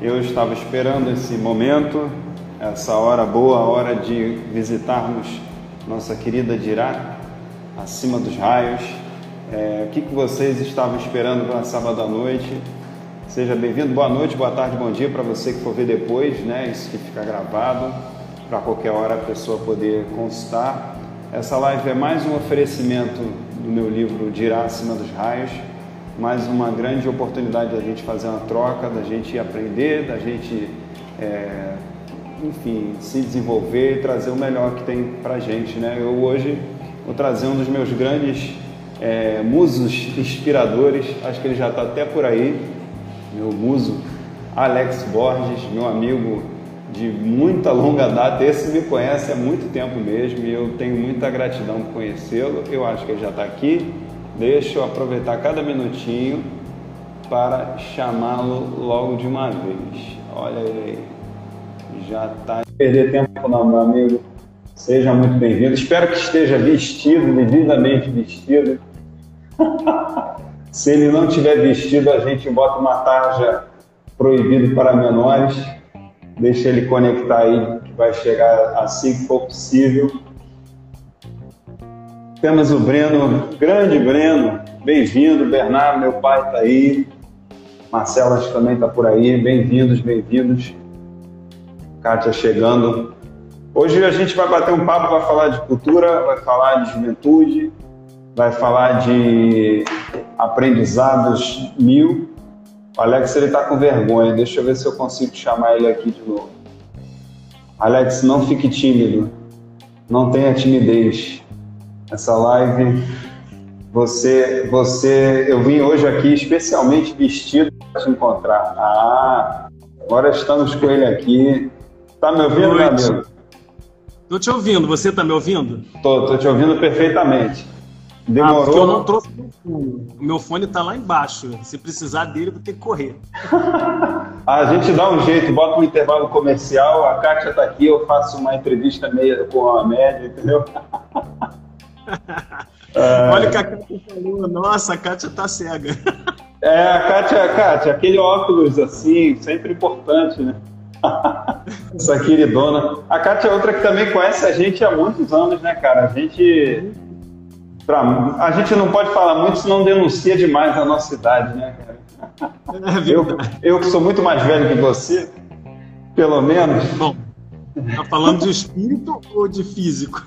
Eu estava esperando esse momento, essa hora boa, a hora de visitarmos nossa querida Dirá, acima dos raios. É, o que, que vocês estavam esperando para sábado à noite? Seja bem-vindo, boa noite, boa tarde, bom dia para você que for ver depois, né? Isso que fica gravado, para qualquer hora a pessoa poder consultar. Essa live é mais um oferecimento do meu livro Dirá Acima dos Raios mais uma grande oportunidade da gente fazer uma troca, da gente aprender, da gente, é, enfim, se desenvolver e trazer o melhor que tem para gente. Né? Eu hoje vou trazer um dos meus grandes é, musos inspiradores, acho que ele já está até por aí, meu muso Alex Borges, meu amigo de muita longa data, esse me conhece há muito tempo mesmo e eu tenho muita gratidão por conhecê-lo. Eu acho que ele já está aqui Deixa eu aproveitar cada minutinho para chamá-lo logo de uma vez. Olha ele aí. Já está. Perder tempo não, meu amigo. Seja muito bem-vindo. Espero que esteja vestido, devidamente vestido. Se ele não tiver vestido, a gente bota uma tarja proibido para menores. Deixa ele conectar aí, que vai chegar assim que for possível. Temos o Breno, grande Breno, bem-vindo. Bernardo, meu pai está aí. Marcela também está por aí. Bem-vindos, bem-vindos. Kátia chegando. Hoje a gente vai bater um papo, vai falar de cultura, vai falar de juventude, vai falar de aprendizados mil. O Alex ele está com vergonha, deixa eu ver se eu consigo chamar ele aqui de novo. Alex, não fique tímido, não tenha timidez essa live. Você, você, eu vim hoje aqui especialmente vestido para te encontrar. Ah, agora estamos com ele aqui. Tá me ouvindo, meu amigo? Tô te ouvindo. Você tá me ouvindo? Tô, tô te ouvindo perfeitamente. Demorou. Ah, porque eu não trouxe o meu fone tá lá embaixo. Se precisar dele, vou ter que correr. a gente dá um jeito, bota um intervalo comercial, a Kátia tá aqui, eu faço uma entrevista meia com a média, entendeu? É... Olha o que a Kátia falou. Nossa, a Kátia tá cega. É, a Kátia, Kátia, aquele óculos assim, sempre importante, né? Essa queridona. A Kátia é outra que também conhece a gente há muitos anos, né, cara? A gente. Pra, a gente não pode falar muito, senão denuncia demais a nossa idade, né, cara? É eu, eu que sou muito mais velho que você, pelo menos. Bom, tá falando de espírito ou de físico?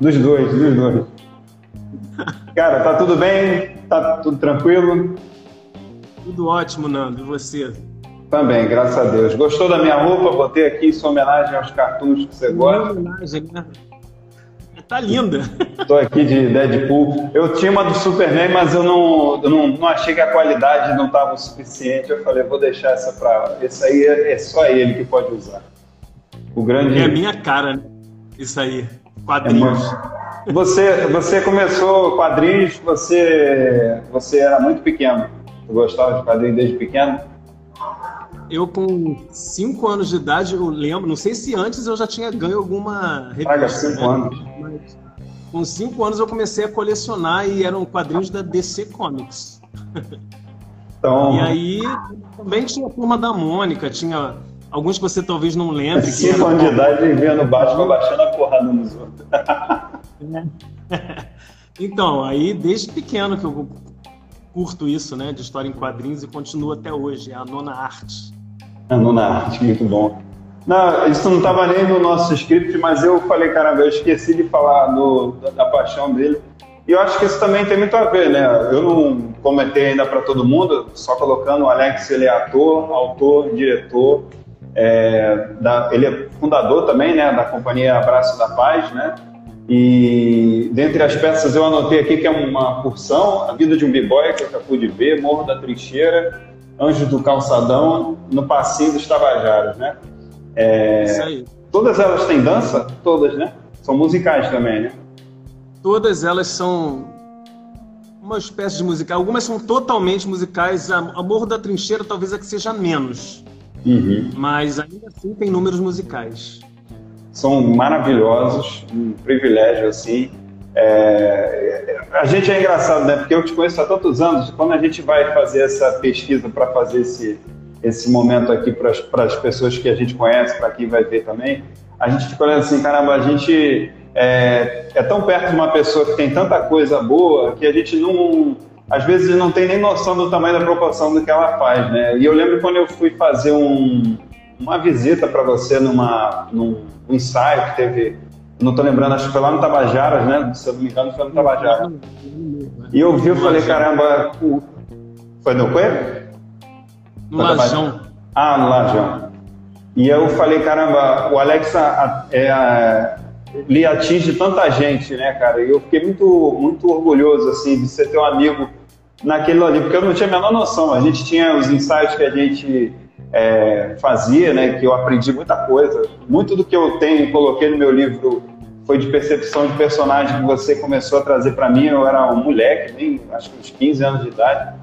Dos dois, dos dois. Cara, tá tudo bem? Tá tudo tranquilo? Tudo ótimo, Nando. E você? Também, graças a Deus. Gostou da minha roupa? Botei aqui em sua homenagem aos cartoons que você gosta. homenagem, né? Tá linda. Tô aqui de Deadpool. Eu tinha uma do Superman, mas eu não, eu não, não achei que a qualidade não estava o suficiente. Eu falei, vou deixar essa para. Esse aí é, é só ele que pode usar. O grande. É a minha cara, né? Isso aí. Quadrinhos. É você, você começou quadrinhos, você, você era muito pequeno. Você gostava de quadrinhos desde pequeno? Eu, com 5 anos de idade, eu lembro, não sei se antes eu já tinha ganho alguma revista. Traga 5 né? anos. Mas, com 5 anos eu comecei a colecionar e eram quadrinhos da DC Comics. Então... E aí também tinha a turma da Mônica, tinha Alguns que você talvez não lembre. Cinco anos de idade vendo Batman baixando a porrada nos outros. então, aí desde pequeno que eu curto isso, né? De história em quadrinhos e continuo até hoje. É a nona arte. A nona arte, muito bom. Não, isso não estava nem no nosso script, mas eu falei, caramba, eu esqueci de falar do, da, da, paixão dele. E eu acho que isso também tem muito a ver, né? Eu não comentei ainda para todo mundo, só colocando o Alex, ele é ator, autor, diretor, é, da, ele é fundador também né, da companhia Abraço da Paz, né? E dentre as peças eu anotei aqui que é uma porção, A Vida de um B-Boy, que eu já pude ver, Morro da Trincheira, Anjos do Calçadão, no Passinho dos Tabajaras, né? É, Isso aí. Todas elas têm dança? Todas, né? São musicais também, né? Todas elas são uma espécie de musical. Algumas são totalmente musicais. A Morro da Trincheira talvez a que seja menos. Uhum. Mas ainda assim tem números musicais. São maravilhosos, um privilégio assim. É, a gente é engraçado, né? Porque eu te conheço há tantos anos. Quando a gente vai fazer essa pesquisa para fazer esse, esse momento aqui para as pessoas que a gente conhece, para quem vai ver também, a gente fica olhando assim, caramba, a gente é, é, tão perto de uma pessoa que tem tanta coisa boa que a gente não, às vezes não tem nem noção do tamanho da proporção do que ela faz, né? E eu lembro quando eu fui fazer um, uma visita para você numa, num ensaio que teve não estou lembrando, acho que foi lá no Tabajaras, né? Se eu não me engano, foi no Tabajaras. E eu vi, eu falei, caramba, o... foi no quê? No Lajão. Ah, no Lajão. E eu falei, caramba, o Alex é, lhe atinge tanta gente, né, cara? E eu fiquei muito, muito orgulhoso, assim, de ter um amigo naquele ali, porque eu não tinha a menor noção. A gente tinha os ensaios que a gente é, fazia, né, que eu aprendi muita coisa. Muito do que eu tenho, coloquei no meu livro, foi de percepção de personagem que você começou a trazer para mim. Eu era um moleque, nem, acho que uns 15 anos de idade.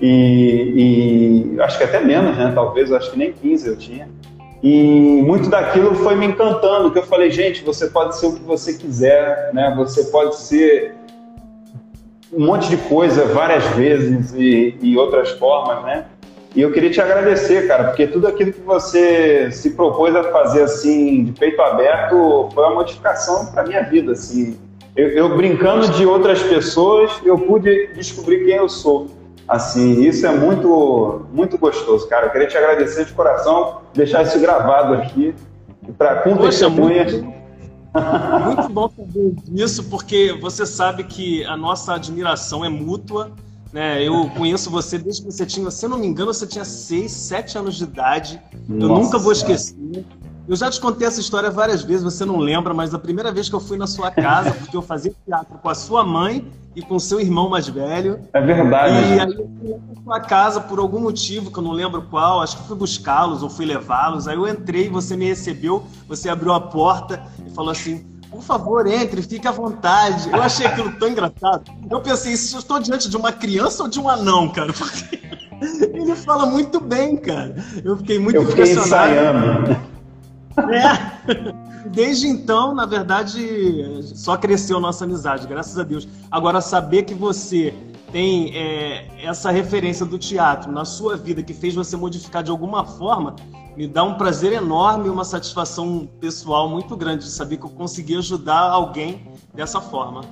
E, e, acho que até menos, né? Talvez, acho que nem 15 eu tinha. E muito daquilo foi me encantando, que eu falei, gente, você pode ser o que você quiser, né? Você pode ser um monte de coisa várias vezes e, e outras formas, né? E eu queria te agradecer, cara, porque tudo aquilo que você se propôs a fazer assim, de peito aberto, foi uma modificação para minha vida, assim. Eu, eu, brincando de outras pessoas, eu pude descobrir quem eu sou. Assim, isso é muito, muito gostoso, cara. Eu queria te agradecer de coração, deixar isso gravado aqui para com testemunhas. Muito, muito bom saber disso, porque você sabe que a nossa admiração é mútua né? Eu conheço você desde que você tinha, se eu não me engano, você tinha 6, 7 anos de idade. Nossa. Eu nunca vou esquecer. Eu já te contei essa história várias vezes, você não lembra, mas a primeira vez que eu fui na sua casa, porque eu fazia teatro com a sua mãe e com seu irmão mais velho. É verdade. E aí eu fui na sua casa por algum motivo, que eu não lembro qual, acho que fui buscá-los ou fui levá-los. Aí eu entrei, você me recebeu, você abriu a porta e falou assim: por favor, entre, fique à vontade. Eu achei aquilo tão engraçado. Eu pensei, se eu estou diante de uma criança ou de um anão, cara? Porque ele fala muito bem, cara. Eu fiquei muito eu fiquei impressionado. Ensaiando. É. Desde então, na verdade, só cresceu nossa amizade, graças a Deus. Agora, saber que você tem é, essa referência do teatro na sua vida que fez você modificar de alguma forma, me dá um prazer enorme e uma satisfação pessoal muito grande de saber que eu consegui ajudar alguém dessa forma.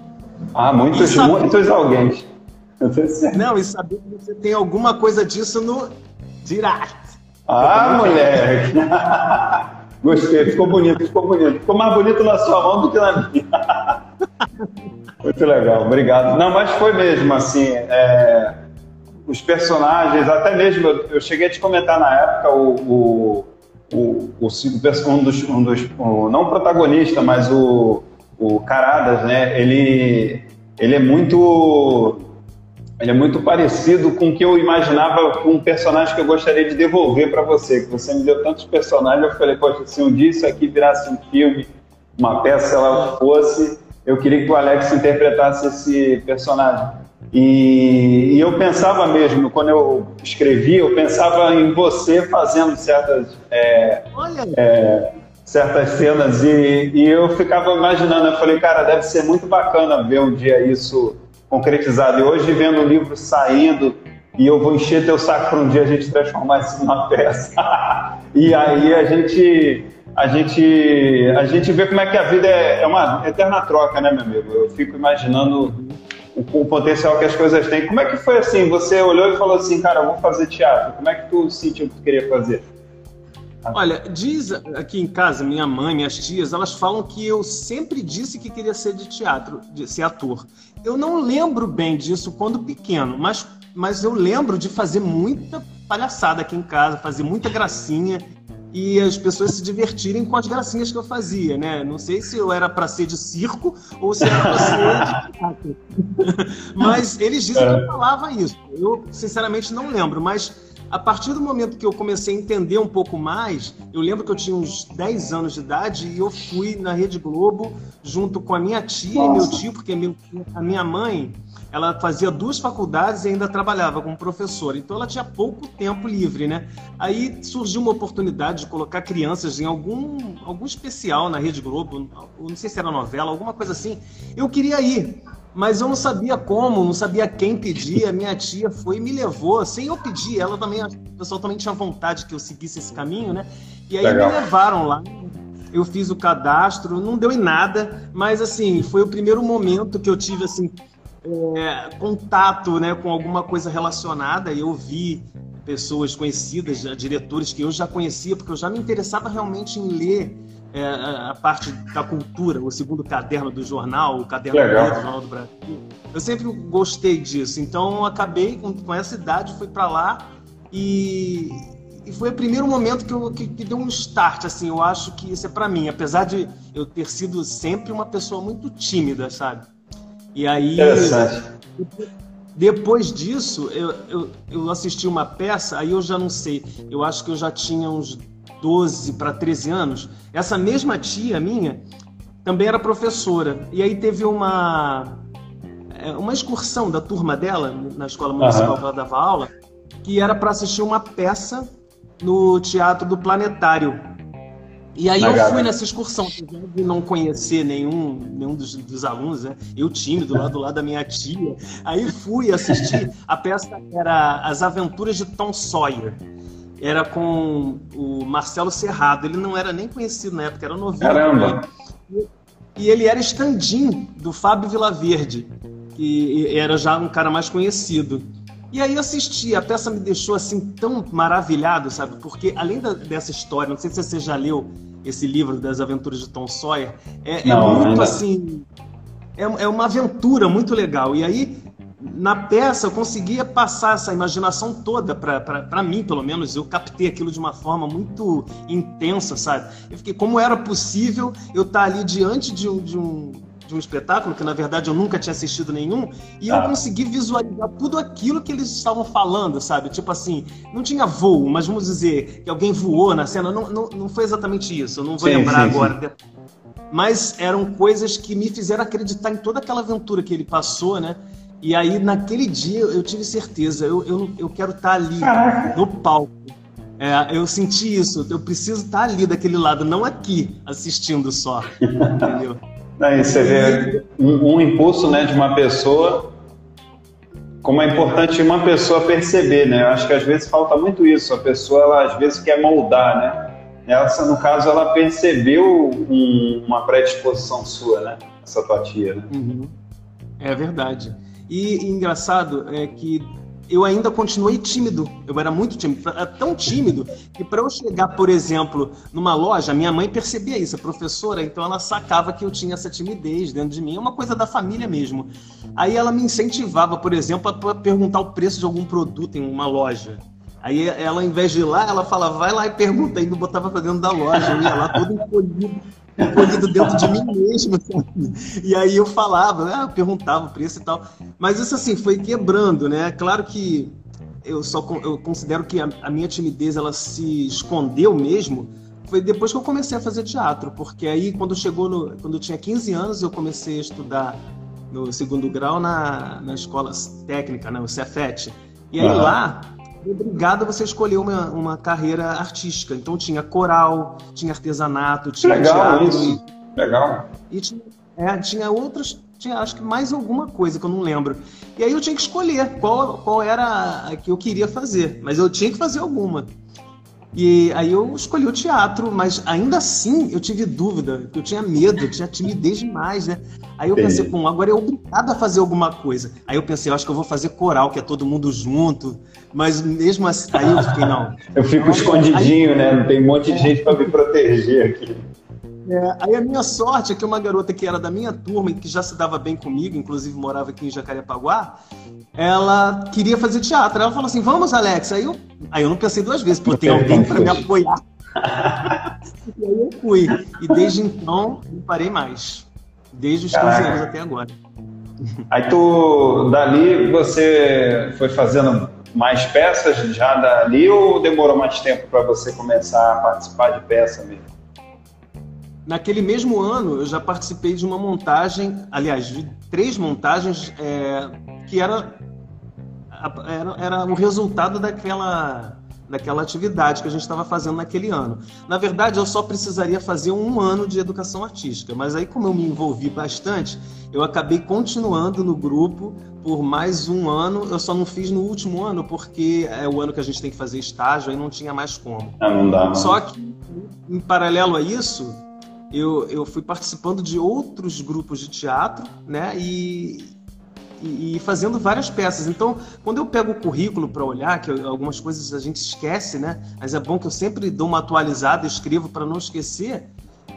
Ah, muitos, saber... muitos alguém. Não, e saber que você tem alguma coisa disso no direct. Ah, moleque! Gostei, ficou bonito, ficou bonito. Ficou mais bonito na sua mão do que na minha. Muito legal, obrigado. Não, mas foi mesmo, assim, é, os personagens, até mesmo, eu, eu, cheguei a te comentar na época, o, o, o, o um dos, um dos o, não o protagonista, mas o, o Caradas, né, ele, ele é muito ele é muito parecido com o que eu imaginava com um personagem que eu gostaria de devolver para você, que você me deu tantos personagens, eu falei, poxa, se um dia isso aqui virasse um filme, uma peça, ela fosse, eu queria que o Alex interpretasse esse personagem. E, e, eu pensava mesmo, quando eu escrevi, eu pensava em você fazendo certas, é, é, certas cenas e, e, eu ficava imaginando, eu falei, cara, deve ser muito bacana ver um dia isso concretizado. E hoje, vendo o livro saindo, e eu vou encher teu saco para um dia a gente transformar isso numa peça. e aí a gente a gente, a gente vê como é que a vida é, é uma eterna troca, né, meu amigo? Eu fico imaginando o, o, potencial que as coisas têm. Como é que foi assim? Você olhou e falou assim, cara, eu vou fazer teatro. Como é que tu sentiu que tu queria fazer? Olha, diz aqui em casa, minha mãe, minhas tias, elas falam que eu sempre disse que queria ser de teatro, de ser ator. Eu não lembro bem disso quando pequeno, mas, mas eu lembro de fazer muita palhaçada aqui em casa, fazer muita gracinha e as pessoas se divertirem com as gracinhas que eu fazia, né? Não sei se eu era para ser de circo ou se era para ser de teatro. mas eles dizem que eu falava isso. Eu, sinceramente, não lembro. Mas a partir do momento que eu comecei a entender um pouco mais, eu lembro que eu tinha uns 10 anos de idade e eu fui na Rede Globo junto com a minha tia Nossa. e meu tio, porque a minha mãe ela fazia duas faculdades e ainda trabalhava como professora, então ela tinha pouco tempo livre, né? Aí surgiu uma oportunidade de colocar crianças em algum, algum especial na Rede Globo, não sei se era novela, alguma coisa assim. Eu queria ir, mas eu não sabia como, não sabia quem pedir. A minha tia foi e me levou, sem eu pedir. Ela também, o pessoal também tinha vontade que eu seguisse esse caminho, né? E aí Legal. me levaram lá. Eu fiz o cadastro, não deu em nada, mas assim, foi o primeiro momento que eu tive assim é, contato, né, com alguma coisa relacionada. E eu vi pessoas conhecidas, diretores que eu já conhecia, porque eu já me interessava realmente em ler é, a parte da cultura, o segundo caderno do jornal, o caderno do Jornal do Brasil. Eu sempre gostei disso, então acabei com, com essa idade, fui para lá e, e, foi o primeiro momento que, eu, que, que, deu um start, assim, eu acho que isso é para mim, apesar de eu ter sido sempre uma pessoa muito tímida, sabe? E aí, depois disso, eu, eu, eu assisti uma peça, aí eu já não sei, eu acho que eu já tinha uns 12 para 13 anos, essa mesma tia minha também era professora. E aí teve uma, é, uma excursão da turma dela, na escola municipal uhum. que ela dava aula, que era para assistir uma peça no Teatro do Planetário. E aí eu fui nessa excursão, de não conhecer nenhum, nenhum dos, dos, alunos, né? Eu tímido lá do lado da minha tia. Aí fui assistir. A peça era As Aventuras de Tom Sawyer era com o Marcelo Serrado. Ele não era nem conhecido na época, era novinho. Caramba! E ele era stand do Fábio Vilaverde, que era já um cara mais conhecido. E aí eu assisti, a peça me deixou assim tão maravilhado, sabe? Porque além da, dessa história, não sei se você já leu esse livro das aventuras de Tom Sawyer, é, é não, é muito assim. É, é uma aventura muito legal. E aí na peça eu conseguia passar essa imaginação toda para mim, pelo menos. Eu captei aquilo de uma forma muito intensa, sabe? Eu fiquei, como era possível eu estar tá ali diante de um, de um, de um espetáculo, que na verdade eu nunca tinha assistido nenhum, e ah. eu consegui visualizar tudo aquilo que eles estavam falando, sabe? Tipo assim, não tinha voo, mas vamos dizer que alguém voou na cena. Não, não, não foi exatamente isso, eu não vou sim, lembrar sim, agora. Sim. Mas eram coisas que me fizeram acreditar em toda aquela aventura que ele passou, né? E aí, naquele dia, eu tive certeza, eu, eu, eu quero estar ali, Caraca. no palco. É, eu senti isso, eu preciso estar ali daquele lado, não aqui, assistindo só. Entendeu? Aí você vê um, um, impulso né, de uma pessoa, como é importante uma pessoa perceber, né? Eu acho que às vezes falta muito isso, a pessoa ela, às vezes quer moldar, né? Essa, no caso, ela percebeu um, uma predisposição sua, né? Essa tua tia, né? Uhum. É verdade. E, e engraçado é que eu ainda continuei tímido. Eu era muito tímido, era tão tímido que para eu chegar, por exemplo, numa loja, minha mãe percebia isso, a professora, então ela sacava que eu tinha essa timidez dentro de mim, é uma coisa da família mesmo. Aí ela me incentivava, por exemplo, a perguntar o preço de algum produto em uma loja. Aí ela, ao invés de ir lá, ela falava, vai lá e pergunta, não botava pra dentro da loja, eu ia lá todo encolhido encolhido dentro de mim mesmo. E aí eu falava, né? perguntava o preço e tal. Mas isso assim foi quebrando, né? Claro que eu só eu considero que a, a minha timidez ela se escondeu mesmo foi depois que eu comecei a fazer teatro, porque aí quando chegou no, quando eu tinha 15 anos eu comecei a estudar no segundo grau na, na escola técnica, né, o Cefet. E aí uhum. lá obrigado a você escolher uma, uma carreira artística. Então tinha coral, tinha artesanato, tinha Legal teatro. Isso. E, Legal. E tinha, é, tinha outras, tinha acho que mais alguma coisa que eu não lembro. E aí eu tinha que escolher qual, qual era a que eu queria fazer, mas eu tinha que fazer alguma. E aí eu escolhi o teatro, mas ainda assim eu tive dúvida, eu tinha medo, eu tinha timidez demais, né? Aí eu pensei, pô, agora é obrigado a fazer alguma coisa. Aí eu pensei, eu acho que eu vou fazer coral, que é todo mundo junto. Mas mesmo assim, aí eu fiquei, não. eu fico escondidinho, aí... né? Não tem um monte de gente para me proteger aqui. É, aí a minha sorte é que uma garota que era da minha turma e que já se dava bem comigo, inclusive morava aqui em Jacarepaguá, ela queria fazer teatro. Ela falou assim: Vamos, Alex. Aí eu, aí eu não pensei duas vezes, porque tem alguém para me apoiar. e aí eu fui. E desde então não parei mais. Desde os 15 anos até agora. Aí tu, dali, você foi fazendo mais peças já dali ou demorou mais tempo para você começar a participar de peça mesmo? Naquele mesmo ano, eu já participei de uma montagem, aliás, de três montagens é, que era, era, era o resultado daquela daquela atividade que a gente estava fazendo naquele ano. Na verdade, eu só precisaria fazer um ano de educação artística, mas aí como eu me envolvi bastante, eu acabei continuando no grupo por mais um ano. Eu só não fiz no último ano porque é o ano que a gente tem que fazer estágio, aí não tinha mais como. Ah, não dá. Não. Só que em paralelo a isso, eu, eu fui participando de outros grupos de teatro, né? E, e, e, fazendo várias peças. Então, quando eu pego o currículo para olhar, que algumas coisas a gente esquece, né? Mas é bom que eu sempre dou uma atualizada, escrevo para não esquecer.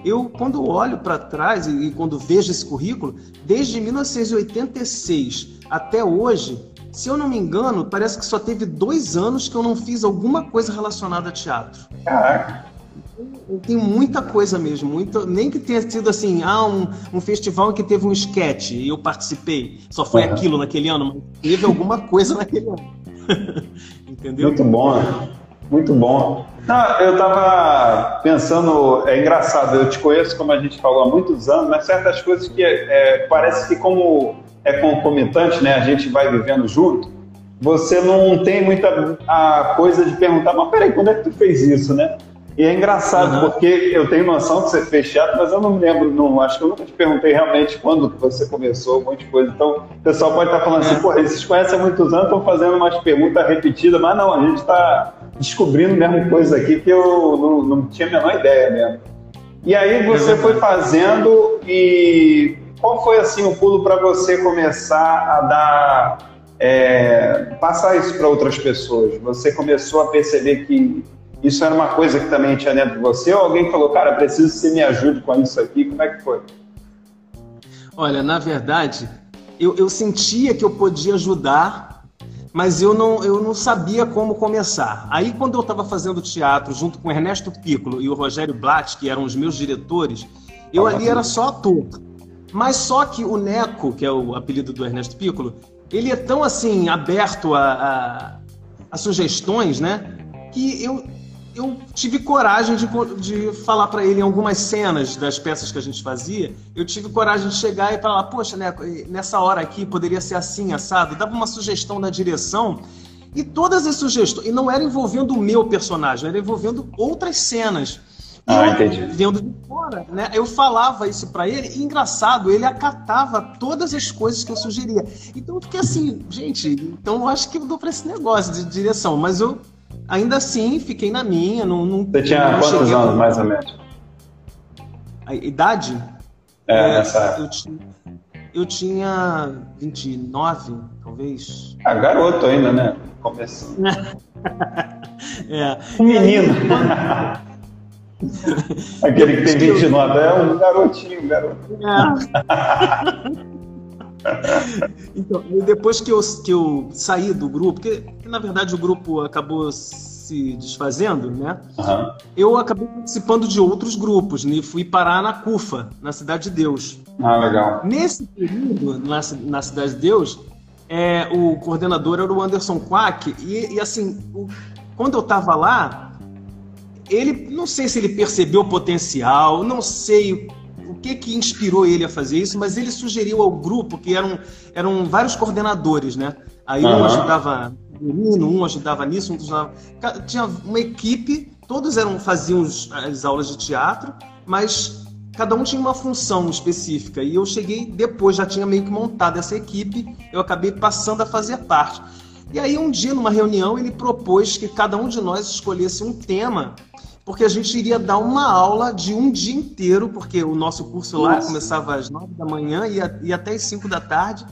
Eu, quando olho para trás e, e quando vejo esse currículo, desde 1986 até hoje, se eu não me engano, parece que só teve dois anos que eu não fiz alguma coisa relacionada a teatro. Caraca tem muita coisa mesmo, muito, nem que tenha sido assim, ah, um, um festival que teve um sketch e eu participei, só foi uhum. aquilo naquele ano, mas teve alguma coisa naquele ano. Entendeu? Muito bom, né? muito bom. Não, eu estava pensando, é engraçado, eu te conheço, como a gente falou, há muitos anos, mas certas coisas que é, parece que como é concomitante, né, a gente vai vivendo junto, você não tem muita a coisa de perguntar, mas peraí, quando é que tu fez isso, né? E é engraçado, uhum. porque eu tenho noção que você fez teatro, mas eu não me lembro, não, acho que eu nunca te perguntei realmente quando você começou, um monte de coisa. Então, o pessoal pode estar falando assim, é. pô, eles conhecem há muitos anos, estão fazendo umas perguntas repetidas, mas não, a gente está descobrindo mesmo coisa aqui que eu não, não tinha a menor ideia mesmo. E aí você foi fazendo e qual foi assim o pulo para você começar a dar é, passar isso para outras pessoas? Você começou a perceber que isso era uma coisa que também tinha dentro de você? Ou alguém falou, cara, preciso que você me ajude com isso aqui? Como é que foi? Olha, na verdade, eu, eu sentia que eu podia ajudar, mas eu não, eu não sabia como começar. Aí, quando eu estava fazendo teatro junto com Ernesto Piccolo e o Rogério Blatt, que eram os meus diretores, eu ali era só ator. Mas só que o Neco, que é o apelido do Ernesto Piccolo, ele é tão assim aberto a, a, a sugestões, né? Que eu, eu tive coragem de, de falar para ele em algumas cenas das peças que a gente fazia. Eu tive coragem de chegar e falar: Poxa, né, nessa hora aqui poderia ser assim, assado. Dava uma sugestão da direção. E todas as sugestões. E não era envolvendo o meu personagem, era envolvendo outras cenas. E ah, entendi. Vendo de fora, né? Eu falava isso para ele, e engraçado, ele acatava todas as coisas que eu sugeria. Então eu fiquei assim, gente, então eu acho que eu dou para esse negócio de direção, mas eu Ainda assim, fiquei na minha. Não, não, Você tinha não quantos anos, mais ou menos? A idade? É, é nessa. Eu tinha, eu tinha 29, talvez. Ah, garoto ainda, né? Começando. é. Um menino. Aquele que tem 29 é um garotinho, um garoto. É. então, depois que eu, que eu saí do grupo, porque na verdade o grupo acabou se desfazendo, né? Uhum. Eu acabei participando de outros grupos, né? Fui parar na CUFA, na Cidade de Deus. Ah, legal. Nesse período, na, na Cidade de Deus, é, o coordenador era o Anderson Quack, e, e assim, o, quando eu estava lá, ele, não sei se ele percebeu o potencial, não sei que que inspirou ele a fazer isso, mas ele sugeriu ao grupo que eram, eram vários coordenadores, né? Aí um ajudava um ajudava nisso, um ajudava... Tinha uma equipe, todos eram faziam as aulas de teatro, mas cada um tinha uma função específica. E eu cheguei depois, já tinha meio que montado essa equipe, eu acabei passando a fazer parte. E aí um dia, numa reunião, ele propôs que cada um de nós escolhesse um tema porque a gente iria dar uma aula de um dia inteiro, porque o nosso curso lá Nossa. começava às nove da manhã e, até às cinco da tarde.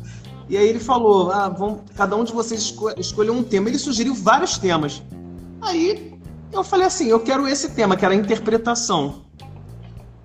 E aí ele falou: ah, vamos, cada um de vocês esco escolheu um tema. Ele sugeriu vários temas. Aí eu falei assim: eu quero esse tema, que era a interpretação.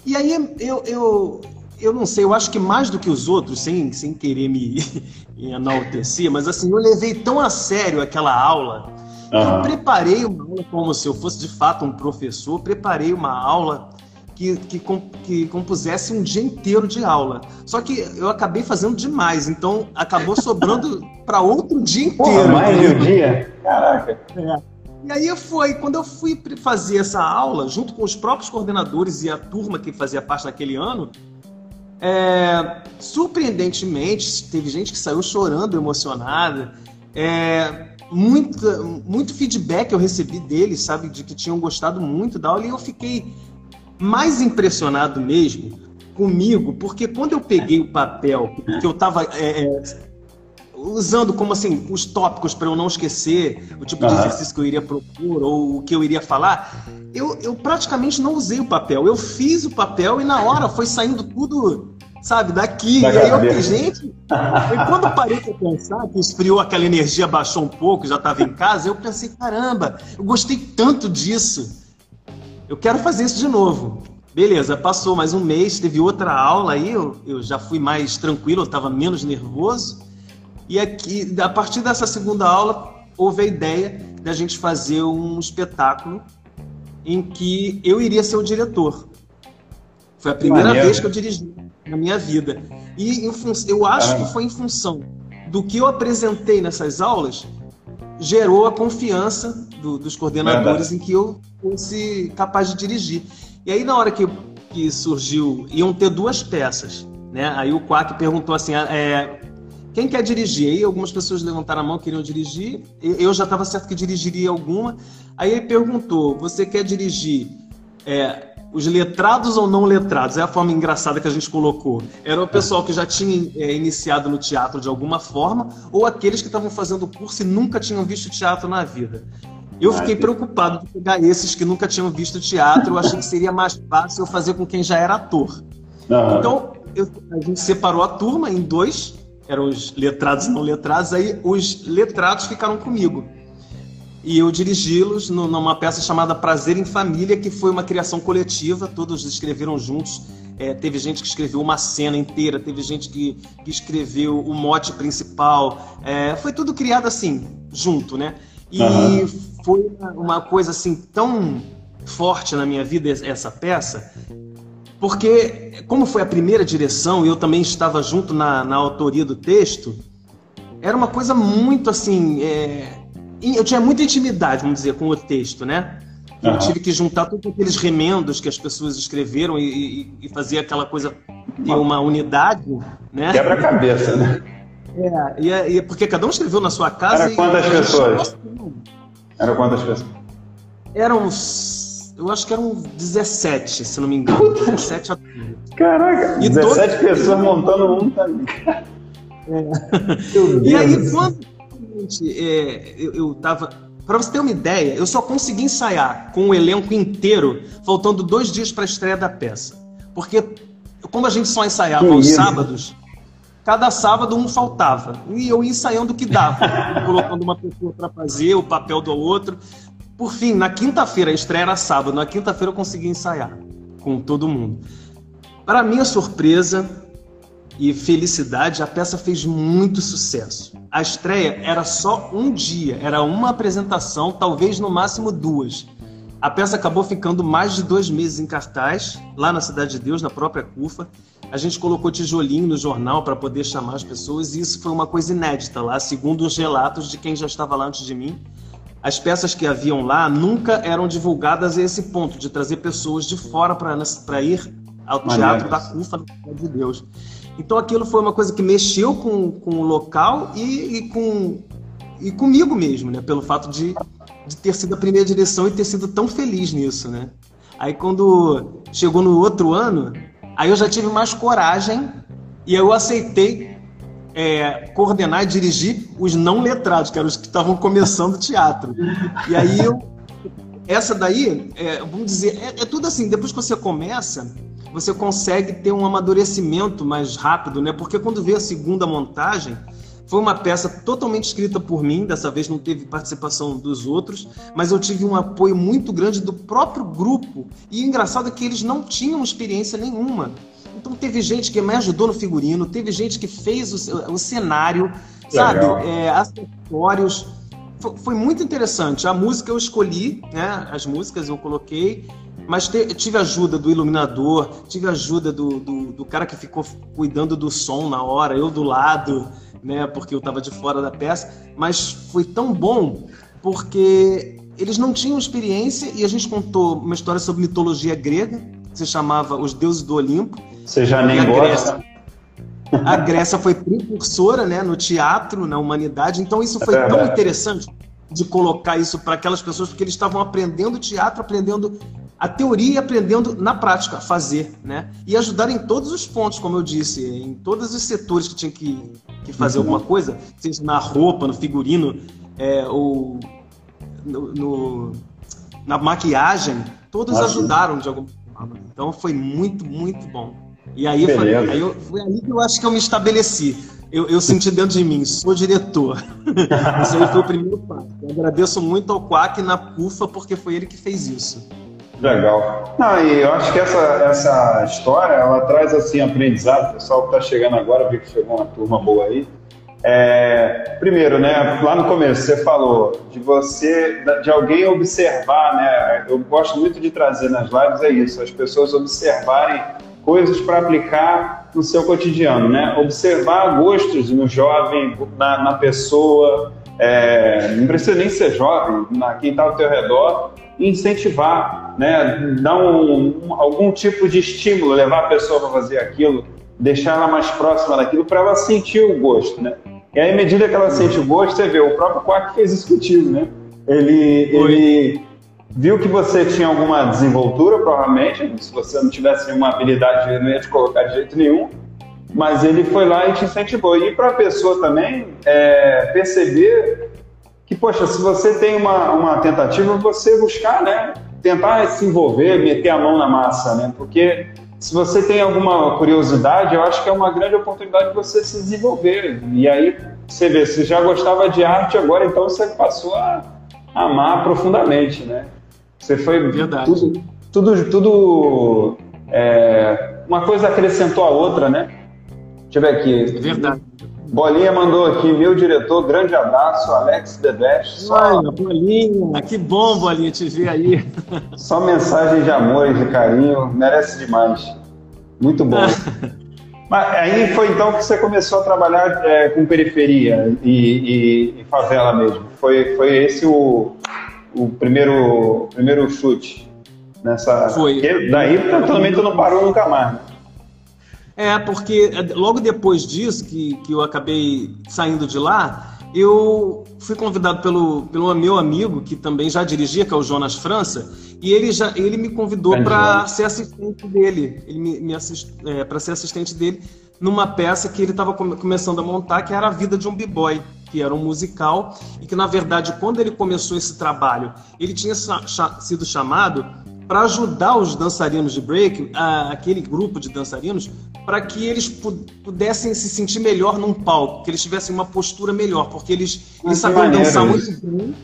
E aí eu, eu, eu não sei, eu acho que mais do que os outros, sem, sem querer me enaltecer, mas assim, eu levei tão a sério aquela aula Uhum. Eu preparei uma aula como se eu fosse de fato um professor, preparei uma aula que, que, que, compusesse um dia inteiro de aula. Só que eu acabei fazendo demais, então acabou sobrando para outro dia inteiro. Porra, mais de um dia? Caraca. É. E aí foi, quando eu fui fazer essa aula, junto com os próprios coordenadores e a turma que fazia parte naquele ano, é, surpreendentemente, teve gente que saiu chorando, emocionada. É, muito, muito feedback eu recebi deles, sabe, de que tinham gostado muito da aula, e eu fiquei mais impressionado mesmo comigo, porque quando eu peguei o papel, que eu estava é, é, usando como assim os tópicos para eu não esquecer o tipo de exercício que eu iria propor ou o que eu iria falar, eu, eu praticamente não usei o papel. Eu fiz o papel e na hora foi saindo tudo, sabe, daqui. Da e aí eu fiz, gente. e quando eu parei para pensar que esfriou aquela energia, baixou um pouco, já estava em casa, eu pensei, caramba, eu gostei tanto disso eu quero fazer isso de novo. Beleza, passou mais um mês, teve outra aula aí, eu, eu já fui mais tranquilo, eu estava menos nervoso. E aqui, a partir dessa segunda aula, houve a ideia da gente fazer um espetáculo em que eu iria ser o diretor. Foi a primeira Maneiro. vez que eu dirigi na minha vida. E eu acho que foi em função do que eu apresentei nessas aulas gerou a confiança do, dos coordenadores Verdade. em que eu fosse capaz de dirigir. E aí, na hora que, que surgiu, iam ter duas peças, né? Aí o Quack perguntou assim: ah, é, quem quer dirigir? Aí algumas pessoas levantaram a mão, queriam dirigir. Eu já estava certo que dirigiria alguma. Aí ele perguntou: você quer dirigir é, os letrados ou não letrados, é a forma engraçada que a gente colocou. Era o pessoal que já tinha é, iniciado no teatro de alguma forma, ou aqueles que estavam fazendo o curso e nunca tinham visto teatro na vida. Eu fiquei preocupado de pegar esses que nunca tinham visto teatro, eu achei que seria mais fácil eu fazer com quem já era ator. Então, eu, a gente separou a turma em dois, eram os letrados e não letrados, aí os letrados ficaram comigo e eu dirigi-los numa peça chamada Prazer em Família, que foi uma criação coletiva, todos escreveram juntos. É, teve gente que escreveu uma cena inteira, teve gente que, que escreveu o mote principal. É, foi tudo criado assim, junto, né? E uhum. foi uma coisa assim tão forte na minha vida essa peça, porque como foi a primeira direção e eu também estava junto na, na autoria do texto, era uma coisa muito assim. É, eu tinha muita intimidade, vamos dizer, com o texto, né? Eu uhum. tive que juntar todos aqueles remendos que as pessoas escreveram e, e, e fazer aquela coisa ter uma unidade, né? Quebra-cabeça, né? É, e, e, porque cada um escreveu na sua casa. Era quantas pessoas? Eram quantas pessoas? Eram, eu acho que eram 17, se não me engano. 17 atores. Caraca, e 17 pessoas montando um também. É. E aí, quando seguinte, é, eu, eu tava. Pra você ter uma ideia, eu só consegui ensaiar com o elenco inteiro, faltando dois dias para a estreia da peça. Porque, como a gente só ensaiava que aos isso? sábados, cada sábado um faltava. E eu ia ensaiando o que dava, colocando uma pessoa para fazer o papel do outro. Por fim, na quinta-feira, a estreia era sábado, na quinta-feira eu consegui ensaiar com todo mundo. Para minha surpresa, e felicidade, a peça fez muito sucesso. A estreia era só um dia, era uma apresentação, talvez no máximo duas. A peça acabou ficando mais de dois meses em cartaz, lá na Cidade de Deus, na própria CUFA. A gente colocou tijolinho no jornal para poder chamar as pessoas, e isso foi uma coisa inédita lá, segundo os relatos de quem já estava lá antes de mim. As peças que haviam lá nunca eram divulgadas a esse ponto, de trazer pessoas de fora para ir ao teatro da CUFA, na Cidade de Deus. Então aquilo foi uma coisa que mexeu com, com o local e, e com e comigo mesmo, né? Pelo fato de, de ter sido a primeira direção e ter sido tão feliz nisso, né? Aí quando chegou no outro ano, aí eu já tive mais coragem e eu aceitei é, coordenar e dirigir os não letrados, que eram os que estavam começando teatro. E aí eu, essa daí, é, vamos dizer, é, é tudo assim, depois que você começa, você consegue ter um amadurecimento mais rápido, né? Porque quando veio a segunda montagem, foi uma peça totalmente escrita por mim, dessa vez não teve participação dos outros, mas eu tive um apoio muito grande do próprio grupo. E engraçado é que eles não tinham experiência nenhuma. Então teve gente que me ajudou no figurino, teve gente que fez o, o cenário, sabe? É, acessórios. Foi, foi muito interessante. A música eu escolhi, né? As músicas eu coloquei Mas te, tive ajuda do iluminador, tive ajuda do, do, do, cara que ficou cuidando do som na hora, eu do lado, né? Porque eu estava de fora da peça. Mas foi tão bom porque eles não tinham experiência e a gente contou uma história sobre mitologia grega, que se chamava Os Deuses do Olimpo. Você já nem gosta? a Grécia foi precursora né, no teatro, na humanidade, então isso foi é tão interessante de colocar isso para aquelas pessoas, porque eles estavam aprendendo teatro, aprendendo a teoria e aprendendo na prática a fazer, né? E ajudar em todos os pontos, como eu disse, em todos os setores que tinha que, que fazer uhum. alguma coisa, seja na roupa, no figurino, é, ou no, no, na maquiagem, todos ajudaram de alguma forma. Então foi muito, muito bom. E aí, foi, aí eu, foi aí que eu acho que eu me estabeleci. Eu, eu senti dentro de mim, sou diretor. Isso aí foi o primeiro passo. Eu agradeço muito ao Quack na CUFA, porque foi ele que fez isso. Legal. Não, e eu acho que essa, essa história, ela traz assim aprendizado, o pessoal que está chegando agora, vi que chegou uma turma boa aí, é, primeiro, né, lá no começo você falou de você, de alguém observar, né? Eu gosto muito de trazer nas lives é isso, as pessoas observarem coisas para aplicar no seu cotidiano, né? Observar gostos no jovem, na, na pessoa, é, não precisa nem ser jovem, na quem está ao teu redor, incentivar, né? Dar um, um, algum tipo de estímulo, levar a pessoa para fazer aquilo, deixar ela mais próxima daquilo para ela sentir o gosto, né? E aí, à medida que ela sente o gosto, você vê, o próprio Quack fez isso contigo, né? Ele, ele viu que você tinha alguma desenvoltura, provavelmente, se você não tivesse nenhuma habilidade, não ia te colocar de jeito nenhum, mas ele foi lá e te incentivou. E para a pessoa também é, perceber que, poxa, se você tem uma, uma tentativa, você buscar, né? Tentar se envolver, meter a mão na massa, né? Porque se você tem alguma curiosidade, eu acho que é uma grande oportunidade de você se desenvolver. E aí você vê, você já gostava de arte, agora então você passou a amar profundamente, né? Você foi Verdade. tudo, tudo, tudo é, uma coisa acrescentou a outra, né? Deixa eu ver aqui. Verdade. Bolinha mandou aqui, meu diretor, grande abraço, Alex The Best. Só... Olha, Bolinha, que bom, Bolinha, te ver aí. Só mensagem de amor e de carinho, merece demais. Muito bom. Mas aí foi então que você começou a trabalhar é, com periferia e, e, e, favela mesmo. Foi, foi esse o, o primeiro, primeiro chute nessa. Foi. E daí também tu não parou nunca mais. É, porque é, logo depois disso, que, que eu acabei saindo de lá, eu fui convidado pelo, pelo meu amigo, que também já dirigia, que é o Jonas França, e ele, já, ele me convidou para ser assistente dele, ele me, me assist, é, para ser assistente dele numa peça que ele estava come, começando a montar, que era A Vida de um B-Boy, que era um musical, e que, na verdade, quando ele começou esse trabalho, ele tinha sido chamado para ajudar os dançarinos de break, a, aquele grupo de dançarinos, para que eles pudessem se sentir melhor num palco, que eles tivessem uma postura melhor, porque eles, eles sabiam dançar muito bem,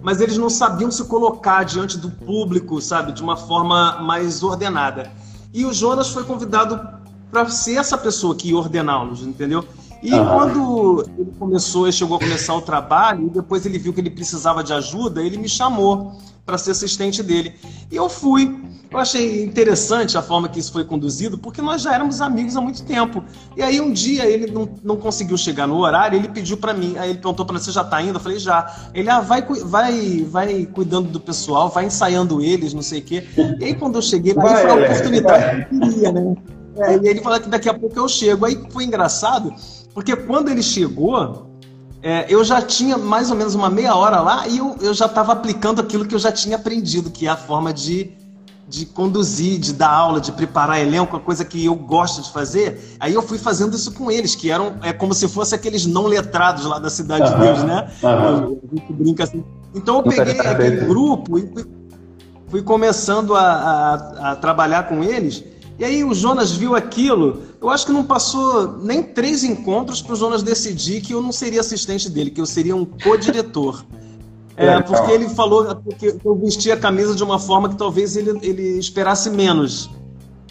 mas eles não sabiam se colocar diante do público, sabe, de uma forma mais ordenada. E o Jonas foi convidado para ser essa pessoa que ia ordená-los, entendeu? E uhum. quando ele começou, ele chegou a começar o trabalho, e depois ele viu que ele precisava de ajuda, ele me chamou para ser assistente dele. E eu fui. Eu achei interessante a forma que isso foi conduzido, porque nós já éramos amigos há muito tempo. E aí um dia ele não, não conseguiu chegar no horário, ele pediu para mim, aí ele perguntou para você já tá indo? Eu falei já. Ele ah, vai vai vai cuidando do pessoal, vai ensaiando eles, não sei o quê. E aí quando eu cheguei, aí foi a oportunidade que eu queria, né? É, e ele falou que daqui a pouco eu chego. Aí foi engraçado, porque quando ele chegou, é, eu já tinha mais ou menos uma meia hora lá e eu, eu já estava aplicando aquilo que eu já tinha aprendido, que é a forma de, de conduzir, de dar aula, de preparar elenco, uma coisa que eu gosto de fazer. Aí eu fui fazendo isso com eles, que eram é como se fossem aqueles não letrados lá da Cidade uhum, de Deus, né? Uhum. A gente brinca assim. Então eu peguei aquele grupo e fui, fui começando a, a, a trabalhar com eles. E aí o Jonas viu aquilo. Eu acho que não passou nem três encontros para o Jonas decidir que eu não seria assistente dele, que eu seria um co-diretor. É, porque ele falou que eu vestia a camisa de uma forma que talvez ele, ele esperasse menos.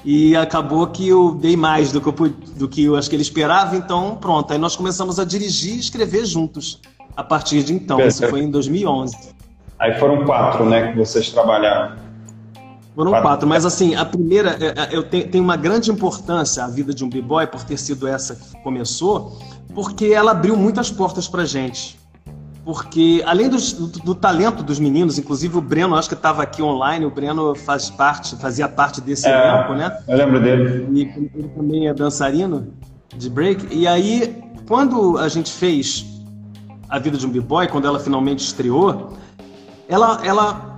E acabou que eu dei mais do que, eu, do que eu acho que ele esperava, então pronto. Aí nós começamos a dirigir e escrever juntos a partir de então. Isso foi em 2011. Aí foram quatro, né, que vocês trabalharam. Foram quatro. quatro. mas assim, a primeira, é, é, eu tenho, tem uma grande importância a vida de um b-boy por ter sido essa que começou, porque ela abriu muitas portas pra gente. Porque além do, do, do talento dos meninos, inclusive o Breno, acho que estava aqui online, o Breno faz parte, fazia parte desse é, elenco, né? Eu lembro dele. E ele também é dançarino de break. E aí, quando a gente fez a vida de um b-boy, quando ela finalmente estreou, ela, ela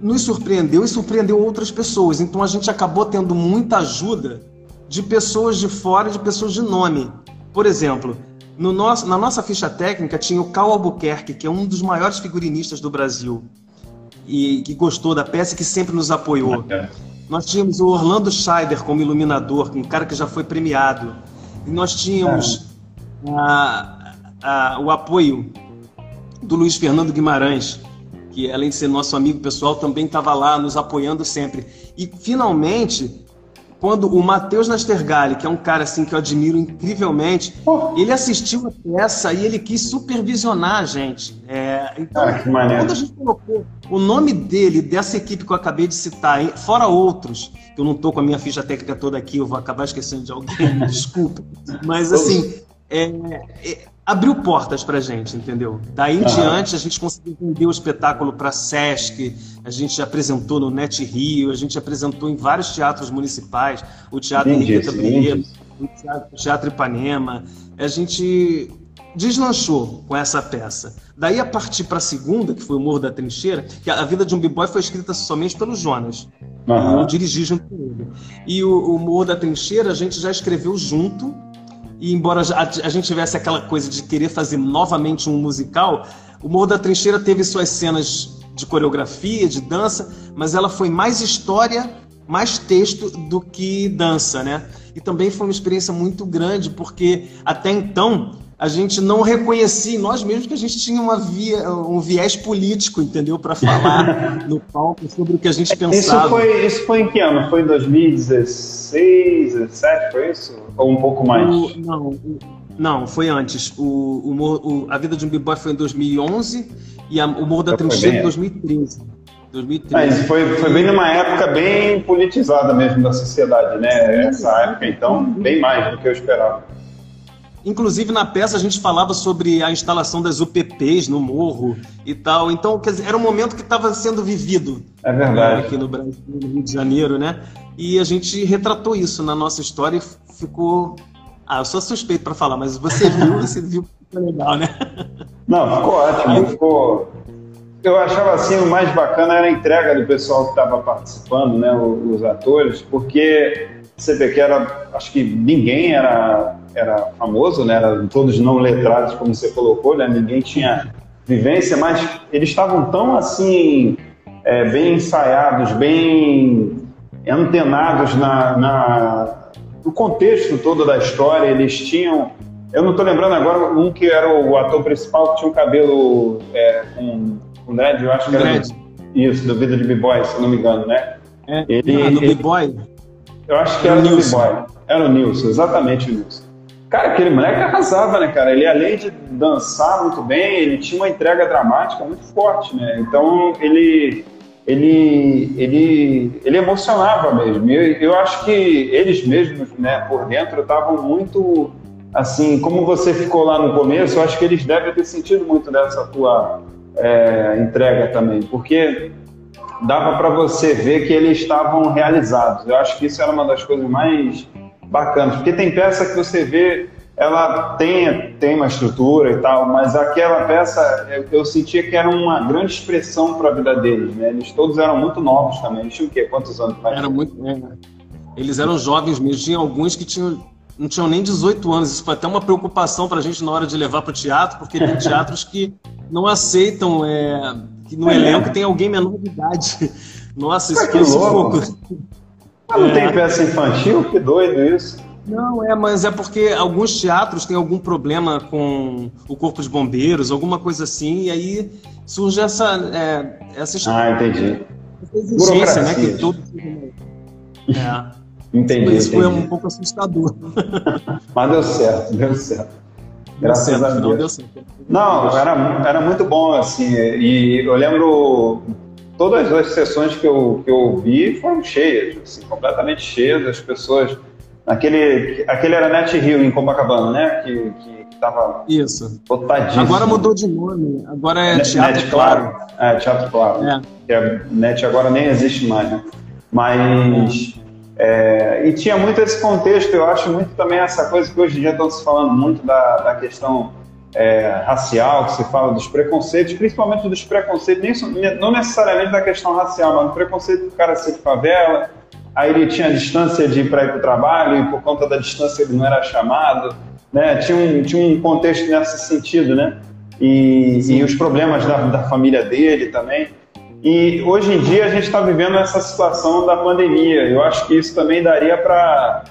nos surpreendeu e surpreendeu outras pessoas. Então a gente acabou tendo muita ajuda de pessoas de fora de pessoas de nome. Por exemplo, no nosso, na nossa ficha técnica tinha o Cal Albuquerque, que é um dos maiores figurinistas do Brasil e que gostou da peça e que sempre nos apoiou. Nós tínhamos o Orlando Scheider como iluminador, um cara que já foi premiado. E nós tínhamos a, a, o apoio do Luiz Fernando Guimarães, que além de ser nosso amigo pessoal, também estava lá nos apoiando sempre. E finalmente, quando o Matheus Nastergalli, que é um cara assim que eu admiro incrivelmente, ele assistiu a peça e ele quis supervisionar a gente. É, então, ah, quando a gente colocou o nome dele, dessa equipe que eu acabei de citar, fora outros, que eu não estou com a minha ficha técnica toda aqui, eu vou acabar esquecendo de alguém, desculpa. Mas assim, é, é, abriu portas para gente, entendeu? Daí em diante a gente conseguiu vender o espetáculo para Sesc, a gente apresentou no Net Rio, a gente apresentou em vários teatros municipais, o Teatro Henriqueta Brito, o teatro, o teatro Ipanema. A gente deslanchou com essa peça. Daí a partir para a segunda, que foi o Morro da Trincheira, que a vida de um b-boy foi escrita somente pelo Jonas. Uhum. Eu dirigi junto com ele. E o, o Morro da Trincheira a gente já escreveu junto e embora a, gente tivesse aquela coisa de querer fazer novamente um musical, o Morro da Trincheira teve suas cenas de coreografia, de dança, mas ela foi mais história, mais texto do que dança, né? E também foi uma experiência muito grande, porque até então a gente não reconhecia em nós mesmos que a gente tinha uma via, um viés político, entendeu? Para falar no palco sobre o que a gente pensava. Isso foi, isso foi em que ano? Foi em 2016, 2017, foi isso? Ou um pouco mais? O, não, não, foi antes. O, o, a Vida de um B-Boy foi em 2011 e a, o Morro da Trincheira em 2013. 2013. Mas foi, foi bem numa época bem politizada mesmo da sociedade, né? Essa época, então, bem mais do que eu esperava. Inclusive na peça a gente falava sobre a instalação das UPPs no morro e tal. Então, quer dizer, era um momento que estava sendo vivido. É verdade. Aqui no Brasil, no Rio de Janeiro, né? E a gente retratou isso na nossa história e ficou. Ah, eu sou suspeito para falar, mas você viu, você viu que ficou legal, né? Não, ficou ótimo. Ficou. Eu achava assim, o mais bacana era a entrega do pessoal que estava participando, né? Os atores, porque você vê que era. Acho que ninguém era era famoso, né? Eram todos não letrados, como você colocou, né? Ninguém tinha vivência, mas eles estavam tão assim é, bem ensaiados, bem antenados na, na, no contexto todo da história. Eles tinham, eu não estou lembrando agora um que era o ator principal que tinha um cabelo é, com, com dread, eu acho que era isso do Vida de B-Boy, se não me engano, né? É, ele, ah, do B-Boy. Eu acho que era o B-Boy. Era o Nilson, exatamente o Nilson. Cara, aquele moleque arrasava, né, cara? Ele, além de dançar muito bem, ele tinha uma entrega dramática muito forte, né? Então, ele, ele, ele, ele emocionava mesmo. Eu, eu acho que eles mesmos, né, por dentro, estavam muito, assim, como você ficou lá no começo, eu acho que eles devem ter sentido muito dessa tua é, entrega também, porque dava para você ver que eles estavam realizados. Eu acho que isso era uma das coisas mais bacanas, porque tem peça que você vê, ela tem, tem uma estrutura e tal, mas aquela peça eu, sentia que era uma grande expressão para a vida deles, né? Eles todos eram muito novos também. Eles tinham o quê? Quantos anos? Era muito. É. Eles eram jovens mesmo. Tinha alguns que tinham não tinham nem 18 anos. Isso foi até uma preocupação para a gente na hora de levar para o teatro, porque tem teatros que não aceitam é, que no é. elenco tem alguém menor de idade. Nossa, isso foi louco. Mas não é. tem peça infantil? Que doido isso. Não, é, mas é porque alguns teatros têm algum problema com o corpo de bombeiros, alguma coisa assim, e aí surge essa, é, essa Ah, entendi. Essa exigência, né? Que todo... É. entendi. Isso entendi. foi um pouco assustador. mas deu certo, deu certo. Graças a Deus. Não, era, era muito bom, assim, e eu lembro todas as sessões que eu, que eu vi foram cheias, assim, completamente cheias, as pessoas. Aquele, aquele era Net Rio em Copacabana, né? Que, que tava Isso. lotadíssimo. Agora mudou de nome, agora é Net, Teatro Net Claro. É, Teatro Claro. É. Que a Net agora nem existe mais, né? Mas. É, e tinha muito esse contexto, eu acho muito também essa coisa que hoje em dia estão se falando muito da, da questão é, racial, que se fala dos preconceitos, principalmente dos preconceitos, nem, não necessariamente da questão racial, mas do preconceito do cara ser de favela, aí ele tinha distância de ir para ir para o trabalho e por conta da distância ele não era chamado, né? Tinha um, tinha um contexto nesse sentido, né? E, e os problemas da, da família dele também. E hoje em dia a gente está vivendo essa situação da pandemia. Eu acho que isso também daria para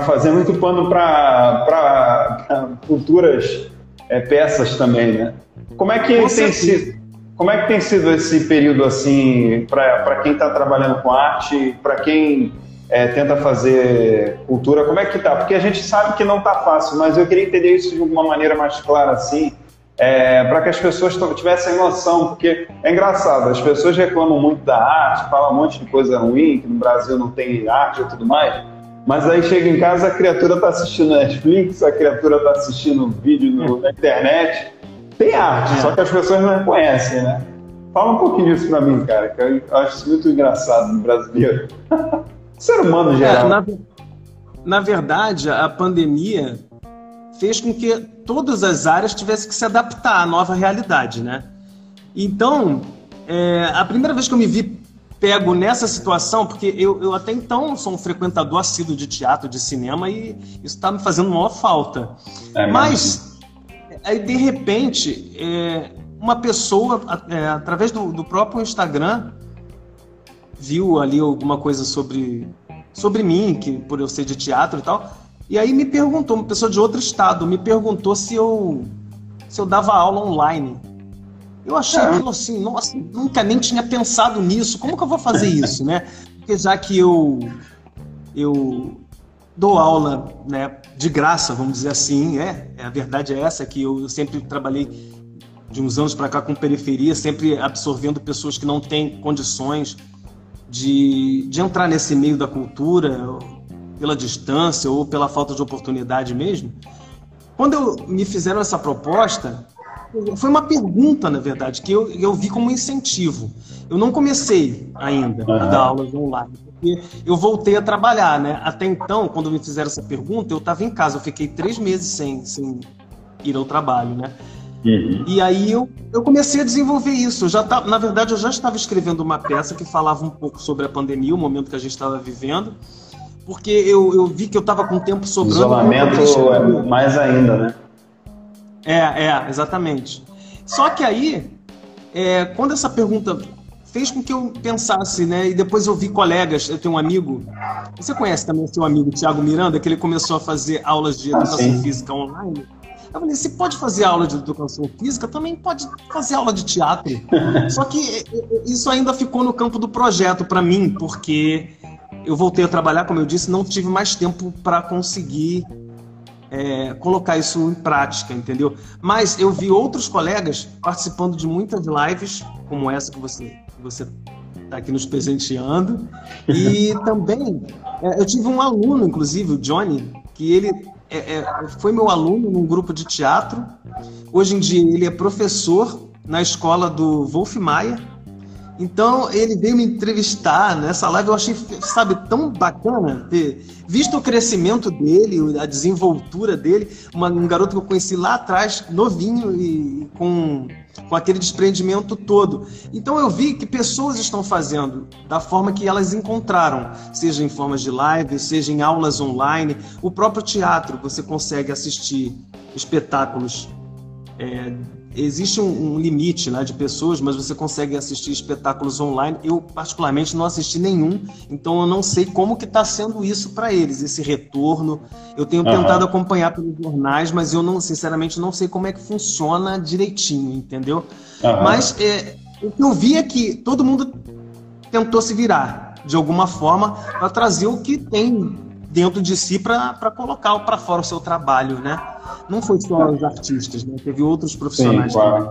fazer muito pano para futuras é, peças também, né? Como é que Com tem certeza. sido? Como é que tem sido esse período assim para quem está trabalhando com arte, para quem é, tenta fazer cultura? Como é que tá? Porque a gente sabe que não tá fácil, mas eu queria entender isso de uma maneira mais clara assim, é, para que as pessoas tivessem noção, porque é engraçado, as pessoas reclamam muito da arte, falam um monte de coisa ruim, que no Brasil não tem arte e tudo mais. Mas aí chega em casa, a criatura está assistindo Netflix, a criatura está assistindo vídeo no, na internet. Tem arte, é. só que as pessoas não conhecem, né? Fala um pouquinho disso para mim, cara, que eu acho isso muito engraçado no brasileiro. Ser humano em geral. É, na, na verdade, a pandemia fez com que todas as áreas tivessem que se adaptar à nova realidade, né? Então, é, a primeira vez que eu me vi pego nessa situação, porque eu, eu até então sou um frequentador assíduo de teatro, de cinema, e isso está me fazendo maior falta. É, mas, aí de repente, é, uma pessoa, é, através do, do próprio Instagram, viu ali alguma coisa sobre, sobre mim, que por eu ser de teatro e tal, e aí me perguntou, uma pessoa de outro estado, me perguntou se eu, se eu dava aula online. Eu achei é. aquilo assim, nossa, nunca nem tinha pensado nisso. Como que eu vou fazer isso, né? Porque já que eu eu dou aula, né, de graça, vamos dizer assim, é, a verdade é essa que eu, eu sempre trabalhei de uns anos para cá com periferia, sempre absorvendo pessoas que não têm condições de, de entrar nesse meio da cultura pela distância ou pela falta de oportunidade mesmo. Quando eu, me fizeram essa proposta, foi uma pergunta, na verdade, que eu, eu vi como incentivo. Eu não comecei ainda uhum. a dar aulas online, porque eu voltei a trabalhar, né? Até então, quando me fizeram essa pergunta, eu estava em casa, eu fiquei três meses sem, sem ir ao trabalho, né? Uhum. E aí eu, eu comecei a desenvolver isso. Eu já tá, na verdade, eu já estava escrevendo uma peça que falava um pouco sobre a pandemia, o momento que a gente estava vivendo, porque eu, eu vi que eu estava com tempo sobrando. Isolamento é mais ainda, né? É, é, exatamente. Só que aí, é, quando essa pergunta fez com que eu pensasse, né? E depois eu vi colegas, eu tenho um amigo, você conhece também seu amigo Tiago Miranda, que ele começou a fazer aulas de educação ah, física online. Eu falei, se pode fazer aula de educação física, também pode fazer aula de teatro. Só que isso ainda ficou no campo do projeto para mim, porque eu voltei a trabalhar, como eu disse, não tive mais tempo para conseguir é, colocar isso em prática, entendeu? Mas eu vi outros colegas participando de muitas lives, como essa que você que você está aqui nos presenteando, e também é, eu tive um aluno, inclusive o Johnny, que ele é, é, foi meu aluno num grupo de teatro. Hoje em dia ele é professor na escola do Wolf Maia então ele veio me entrevistar nessa live, eu achei, sabe, tão bacana ter visto o crescimento dele, a desenvoltura dele, uma, um garoto que eu conheci lá atrás, novinho e com, com aquele desprendimento todo. Então eu vi que pessoas estão fazendo da forma que elas encontraram, seja em formas de live, seja em aulas online, o próprio teatro, você consegue assistir espetáculos é, existe um, um, limite né, de pessoas, mas você consegue assistir espetáculos online. Eu, particularmente, não assisti nenhum, então eu não sei como que está sendo isso para eles, esse retorno. Eu tenho uhum. tentado acompanhar pelos jornais, mas eu não, sinceramente, não sei como é que funciona direitinho, entendeu? Uhum. Mas é, o que eu vi é que todo mundo tentou se virar, de alguma forma, para trazer o que tem dentro de si para colocar para fora o seu trabalho, né? Não foi só os artistas, né? Teve outros profissionais Sim, claro.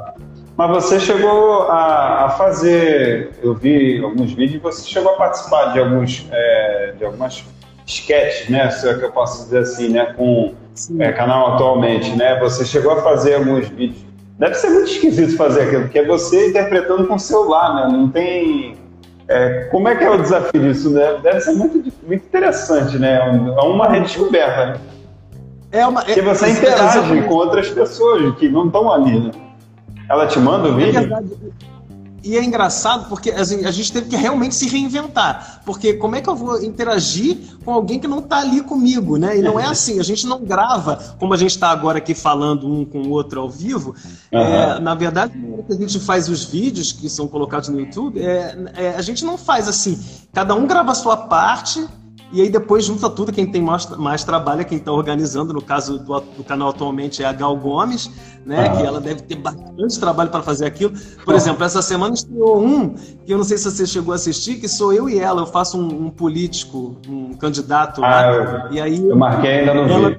Mas você chegou a, a, fazer, eu vi alguns vídeos, você chegou a participar de alguns, é, de algumas sketches, né? Se é que eu posso dizer assim, né? Com é, canal atualmente, né? Você chegou a fazer alguns vídeos. Deve ser muito esquisito fazer aquilo, porque é você interpretando com o celular, né? Não tem. É, como é que é o desafio disso? Né? Deve ser muito, muito interessante, né? É uma redescoberta, né? É uma, porque você é, interage com outras pessoas que não estão ali, né? Ela te manda o vídeo? É verdade. E é engraçado porque assim, a gente teve que realmente se reinventar. Porque como é que eu vou interagir com alguém que não está ali comigo, né? E não é assim, a gente não grava como a gente está agora aqui falando um com o outro ao vivo. Uhum. É, na verdade, a gente faz os vídeos que são colocados no YouTube, é, é, a gente não faz assim. Cada um grava a sua parte e aí depois junta tudo, quem tem mais, mais trabalho é quem está organizando, no caso do, do, canal atualmente é a Gal Gomes, né? Ah. Que ela deve ter bastante trabalho para fazer aquilo. Por ah. exemplo, essa semana estreou um, que eu não sei se você chegou a assistir, que sou eu e ela, eu faço um, um político, um candidato ah, lá. Eu, e aí, eu marquei ainda não ela, vi.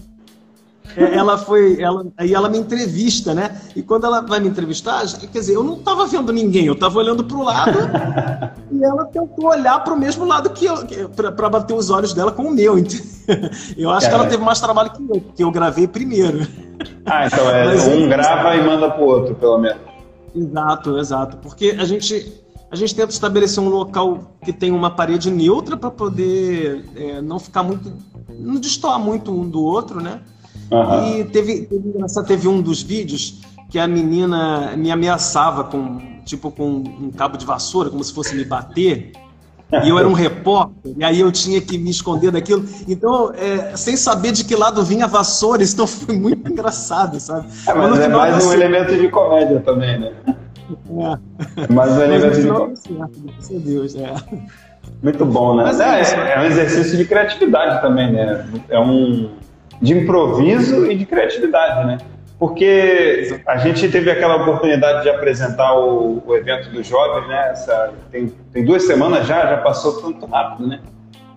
É, ela foi, ela, aí ela me entrevista, né? E quando ela vai me entrevistar, quer dizer, eu não estava vendo ninguém, eu estava olhando para o lado e ela tentou olhar para o mesmo lado que eu, para bater os olhos dela com o meu. Eu acho que ela teve mais trabalho que eu, porque eu gravei primeiro. Ah, então é Mas, um grava e manda para o outro, pelo menos. Exato, exato, porque a gente a gente tenta estabelecer um local que tem uma parede neutra para poder é, não ficar muito, não destoar muito um do outro, né? Uhum. E teve, teve, teve um dos vídeos que a menina me ameaçava com, tipo, com um cabo de vassoura, como se fosse me bater. E eu era um repórter, e aí eu tinha que me esconder daquilo. Então, é, sem saber de que lado vinha a vassoura, então foi muito engraçado, sabe? É, mas é mais um assim... elemento de comédia também, né? É. Mais um elemento de comédia. Certo, Deus, é. Muito bom, né? É, é, é, um exercício de criatividade também, né? É um, de improviso e de criatividade, né? Porque a gente teve aquela oportunidade de apresentar o, o evento dos jovens, né? Essa, tem, tem, duas semanas já, já passou tanto rápido, né?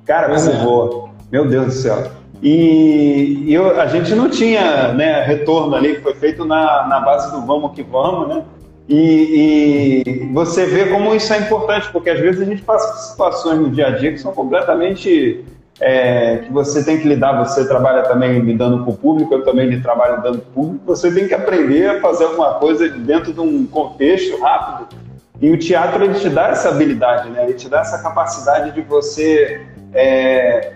Cara, como é. voa. Meu Deus do céu. E, e eu, a gente não tinha né, retorno ali, que foi feito na, na base do vamos que vamos, né? E, e, você vê como isso é importante, porque às vezes a gente passa situações no dia a dia que são completamente é, que você tem que lidar, você trabalha também lidando com o público, eu também trabalho lidando com o público, você tem que aprender a fazer alguma coisa dentro de um contexto rápido. E o teatro ele te dá essa habilidade, né? ele te dá essa capacidade de você é,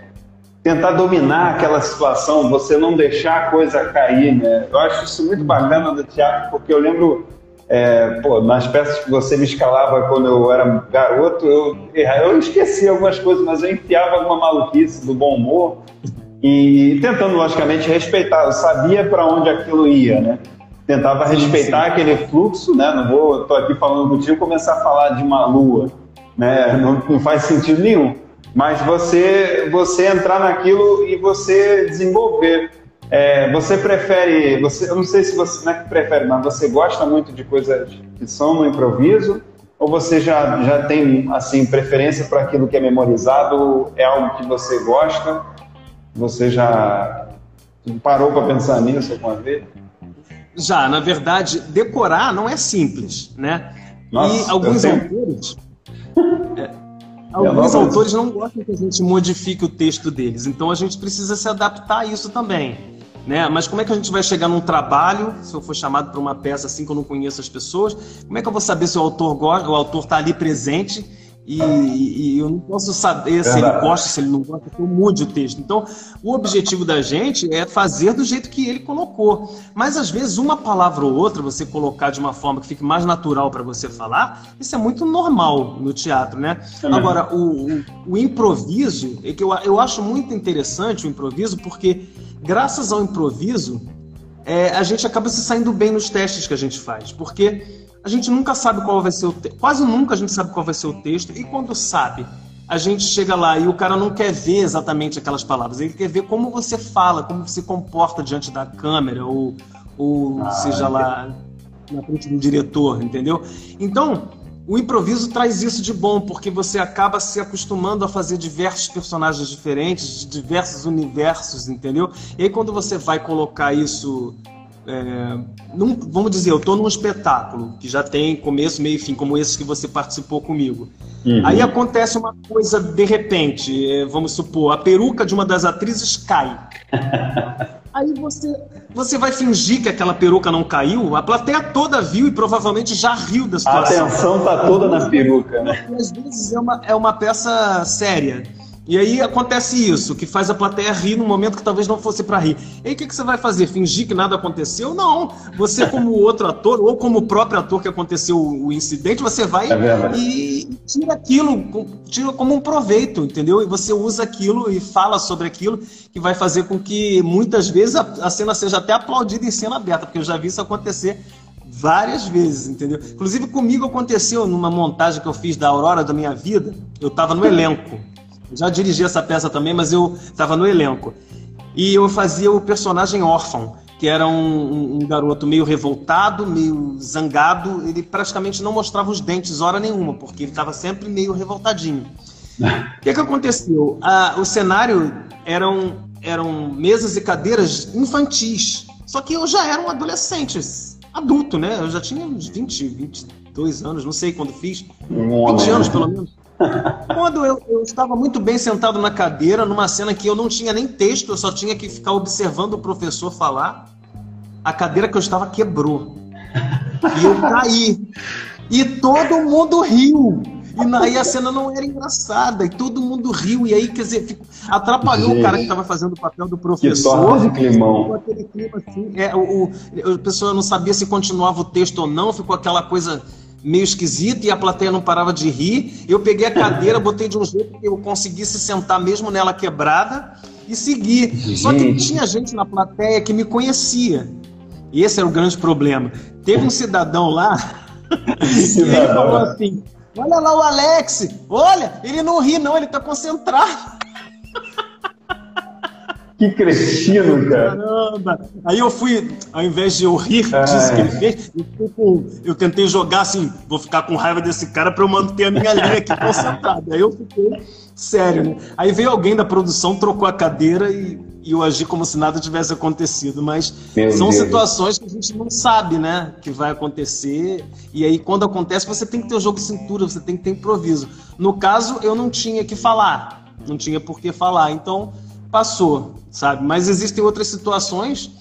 tentar dominar aquela situação, você não deixar a coisa cair. Né? Eu acho isso muito bacana do teatro, porque eu lembro é, pô, nas peças que você me escalava quando eu era garoto, eu, eu esqueci algumas coisas, mas eu enfiava alguma maluquice do bom humor e tentando, logicamente, respeitar. Eu sabia para onde aquilo ia, né? Tentava respeitar sim. aquele fluxo, né? Não vou, tô aqui falando contigo, começar a falar de uma lua, né? Não, não faz sentido nenhum. Mas você, você entrar naquilo e você desenvolver é, você prefere, você, eu não sei se você não é que prefere, mas você gosta muito de coisas que são no improviso? Ou você já, já tem assim preferência para aquilo que é memorizado? É algo que você gosta? Você já parou para pensar nisso alguma vez? Já, na verdade, decorar não é simples, né? Nossa, e alguns autores, é, alguns autores não gostam que a gente modifique o texto deles, então a gente precisa se adaptar a isso também. Né? Mas como é que a gente vai chegar num trabalho, se eu for chamado para uma peça assim que eu não conheço as pessoas, como é que eu vou saber se o autor gosta, o autor está ali presente e, e, eu não posso saber se ele gosta, se ele não gosta, que eu mude o texto. Então, o objetivo da gente é fazer do jeito que ele colocou. Mas às vezes uma palavra ou outra você colocar de uma forma que fique mais natural para você falar, isso é muito normal no teatro, né? Agora, o, o, o improviso, é que eu, eu acho muito interessante o improviso porque graças ao improviso, é, a gente acaba se saindo bem nos testes que a gente faz, porque a gente nunca sabe qual vai ser o texto, quase nunca a gente sabe qual vai ser o texto, e quando sabe, a gente chega lá e o cara não quer ver exatamente aquelas palavras, ele quer ver como você fala, como você se comporta diante da câmera, ou, ou ah, seja lá na frente do diretor, entendeu? Então, o improviso traz isso de bom, porque você acaba se acostumando a fazer diversos personagens diferentes, de diversos universos, entendeu? E aí quando você vai colocar isso é, num, vamos dizer, eu estou num espetáculo que já tem começo, meio e fim, como esse que você participou comigo. Uhum. Aí acontece uma coisa de repente, é, vamos supor, a peruca de uma das atrizes cai. Aí você, você vai fingir que aquela peruca não caiu, a plateia toda viu e provavelmente já riu da situação. A atenção tá toda na peruca, né? às vezes é uma, é uma peça séria. E aí acontece isso, que faz a plateia rir num momento que talvez não fosse para rir. E aí o que, que você vai fazer? Fingir que nada aconteceu? Não. Você, como outro ator, ou como o próprio ator que aconteceu o incidente, você vai é e tira aquilo, tira como um proveito, entendeu? E você usa aquilo e fala sobre aquilo, que vai fazer com que muitas vezes a, a cena seja até aplaudida em cena aberta, porque eu já vi isso acontecer várias vezes, entendeu? Inclusive comigo aconteceu numa montagem que eu fiz da Aurora da minha vida, eu estava no elenco. Já dirigi essa peça também, mas eu estava no elenco. E eu fazia o personagem órfão, que era um, um, garoto meio revoltado, meio zangado. Ele praticamente não mostrava os dentes hora nenhuma, porque ele estava sempre meio revoltadinho. O que, que aconteceu? Ah, o cenário eram, eram mesas e cadeiras infantis. Só que eu já era um adolescente, adulto, né? Eu já tinha uns 20, 22 anos, não sei quando fiz. 20 anos, pelo menos. Quando eu, eu, estava muito bem sentado na cadeira, numa cena que eu não tinha nem texto, eu só tinha que ficar observando o professor falar, a cadeira que eu estava quebrou. E eu caí. E todo mundo riu. E aí a cena não era engraçada, e todo mundo riu, e aí, quer dizer, atrapalhou Gente, o cara que estava fazendo o papel do professor. Que climão. Aquele clima assim, é, o, o, a pessoa não sabia se continuava o texto ou não, ficou aquela coisa meio esquisito e a plateia não parava de rir. Eu peguei a cadeira, botei de um jeito que eu conseguisse sentar mesmo nela quebrada e seguir. Gente. Só que tinha gente na plateia que me conhecia. E esse era o grande problema. Teve um cidadão lá e ele falou assim: Olha lá o Alex, olha, ele não ri, não, ele está concentrado. Que cretino, cara. Caramba. Aí eu fui, ao invés de eu rir disso que ele fez, eu, eu, tentei jogar assim, vou ficar com raiva desse cara para eu manter a minha linha aqui concentrada. Aí eu fiquei sério, né? Aí veio alguém da produção, trocou a cadeira e, e eu agi como se nada tivesse acontecido. Mas Meu são Deus. situações que a gente não sabe, né? Que vai acontecer. E aí, quando acontece, você tem que ter o jogo de cintura, você tem que ter improviso. No caso, eu não tinha que falar. Não tinha por que falar. Então, passou sabe? Mas existem outras situações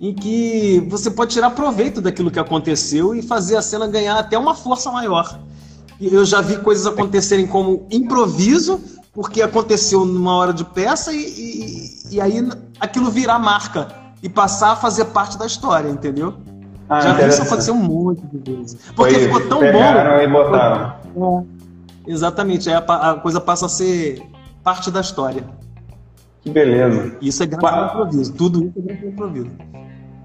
em que você pode tirar proveito daquilo que aconteceu e fazer a cena ganhar até uma força maior. Eu já vi coisas acontecerem como improviso, porque aconteceu numa hora de peça e, e, e aí aquilo virar marca e passar a fazer parte da história, entendeu? Ah, já vi isso acontecer um monte de vezes. Porque Foi, ficou tão bom. E botaram. É, exatamente, aí a, a coisa passa a ser parte da história. Que beleza. Isso é ao improviso. Tudo isso é ao improviso.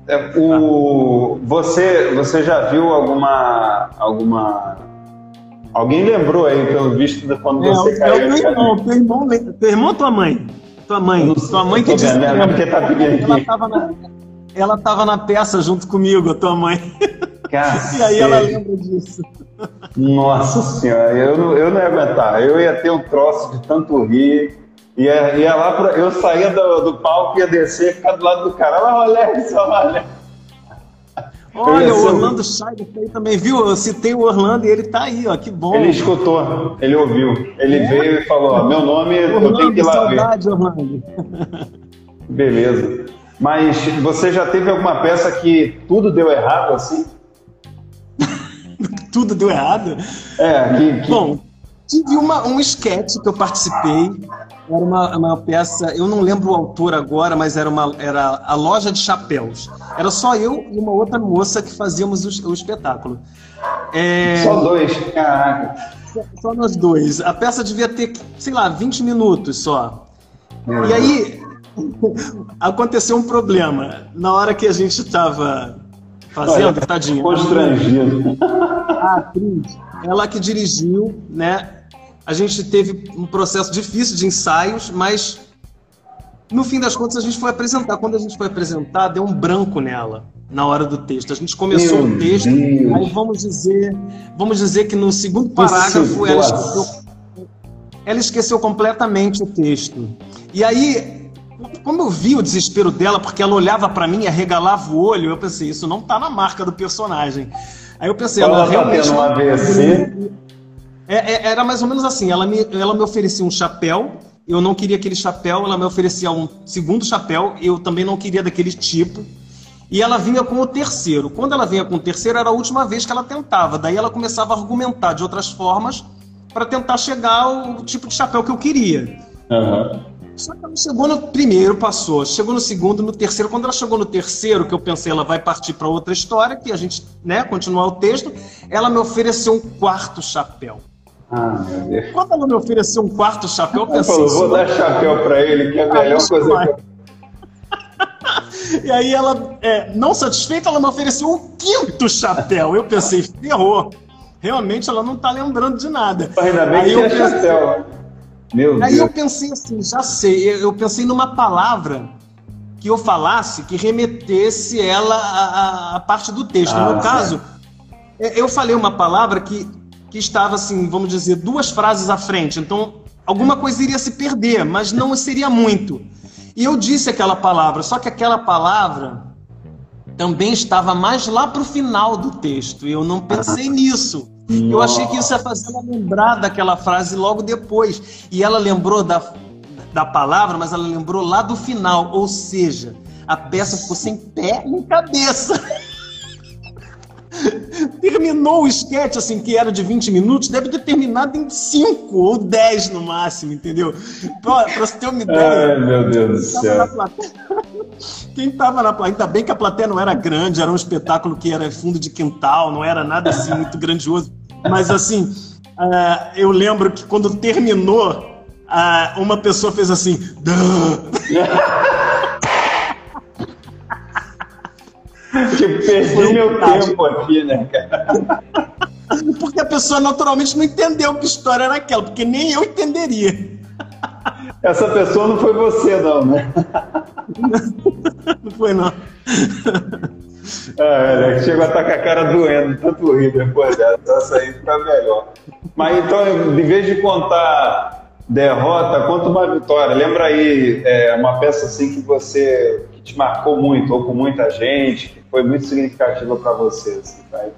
É, o, você, você já viu alguma, alguma. Alguém lembrou aí, pelo visto, de quando é, você caiu? É teu irmão, teu irmão, teu irmão ou tua mãe? Tua mãe. Tua mãe que disse. Vendo, porque tá ela estava na, ela tava na peça junto comigo, a tua mãe. Cacete. E aí ela lembra disso. Nossa senhora, eu, eu não ia aguentar. Eu ia ter um troço de tanto rir. Ia, ia lá, pra, eu saía do, do palco, ia descer, ficar do lado do cara. Olha, Alex, olha. Olha, o Orlando Scheider aí também, viu? Eu citei o Orlando e ele tá aí, ó, que bom. Ele escutou, ele ouviu. Ele é? veio e falou, ó, meu nome, Orlando, eu tenho que ir lá saudade, ver. Orlando. Beleza. Mas você já teve alguma peça que tudo deu errado assim? tudo deu errado? É, que... que... Bom, tive uma, um sketch que eu participei era uma, uma peça, eu não lembro o autor agora, mas era, uma, era a loja de chapéus. Era só eu e uma outra moça que fazíamos o, o espetáculo. É... Só dois, caraca. Só, só, nós dois. A peça devia ter, sei lá, 20 minutos só. Meu e aí aconteceu um problema. Na hora que a gente estava fazendo, Olha, tadinha. Constrangido. A atriz, ela que dirigiu, né? a gente teve um processo difícil de ensaios, mas no fim das contas a gente foi apresentar. Quando a gente foi apresentar, deu um branco nela na hora do texto. A gente começou Meu o texto, Deus. aí vamos dizer, vamos dizer que no segundo parágrafo ela esqueceu, ela esqueceu completamente o texto. E aí como eu vi o desespero dela, porque ela olhava para mim e arregalava o olho, eu pensei, isso não tá na marca do personagem. Aí eu pensei, ela, ela realmente. Tá um AVC. É, é, era mais ou menos assim, ela me, ela me oferecia um chapéu, eu não queria aquele chapéu, ela me oferecia um segundo chapéu, eu também não queria daquele tipo. E ela vinha com o terceiro. Quando ela vinha com o terceiro, era a última vez que ela tentava. Daí ela começava a argumentar de outras formas para tentar chegar ao tipo de chapéu que eu queria. Uhum. Só que ela chegou no primeiro, passou. Chegou no segundo, no terceiro. Quando ela chegou no terceiro, que eu pensei, ela vai partir para outra história, que a gente, né, continuar o texto, ela me ofereceu um quarto chapéu. Ah, meu Deus. Quando ela me ofereceu um quarto chapéu, eu pensei. Falou, vou dar chapéu para ele, que é a melhor coisa que eu e aí ela, é, não satisfeita, ela me ofereceu um quinto chapéu. Eu pensei, ferrou. Realmente ela não tá lembrando de nada. Ainda bem aí que eu pensei, chapéu. Meu aí Deus. eu pensei assim, já sei, eu pensei numa palavra que eu falasse que remetesse ela à, à parte do texto. Ah, no caso, é, eu falei uma palavra que, que estava assim, vamos dizer, duas frases à frente. Então, alguma coisa iria se perder, mas não seria muito. E eu disse aquela palavra, só que aquela palavra também estava mais lá para o final do texto. E eu não pensei nisso. Eu achei que isso ia fazer ela lembrar daquela frase logo depois. E ela lembrou da, da palavra, mas ela lembrou lá do final. Ou seja, a peça ficou sem pé nem cabeça. Terminou o sketch, assim, que era de 20 minutos, deve ter terminado em 5 ou 10 no máximo, entendeu? Pra, pra você ter uma ideia. Ai, meu Deus do céu. Quem tava na plateia, ainda bem que a plateia não era grande, era um espetáculo que era fundo de quintal, não era nada assim muito grandioso. Mas assim, uh, eu lembro que quando terminou, uh, uma pessoa fez assim. Tipo, perdi meu tempo aqui, né, cara? Porque a pessoa naturalmente não entendeu que história era aquela, porque nem eu entenderia. Essa pessoa não foi você, não, né? Não foi, não. É, chegou a estar com a cara doendo, tanto rir depois dela, então essa aí fica melhor. Mas então, em vez de contar derrota, conta uma vitória. Lembra aí é, uma peça assim que você que te marcou muito, ou com muita gente, que foi muito significativa para você, assim, tá?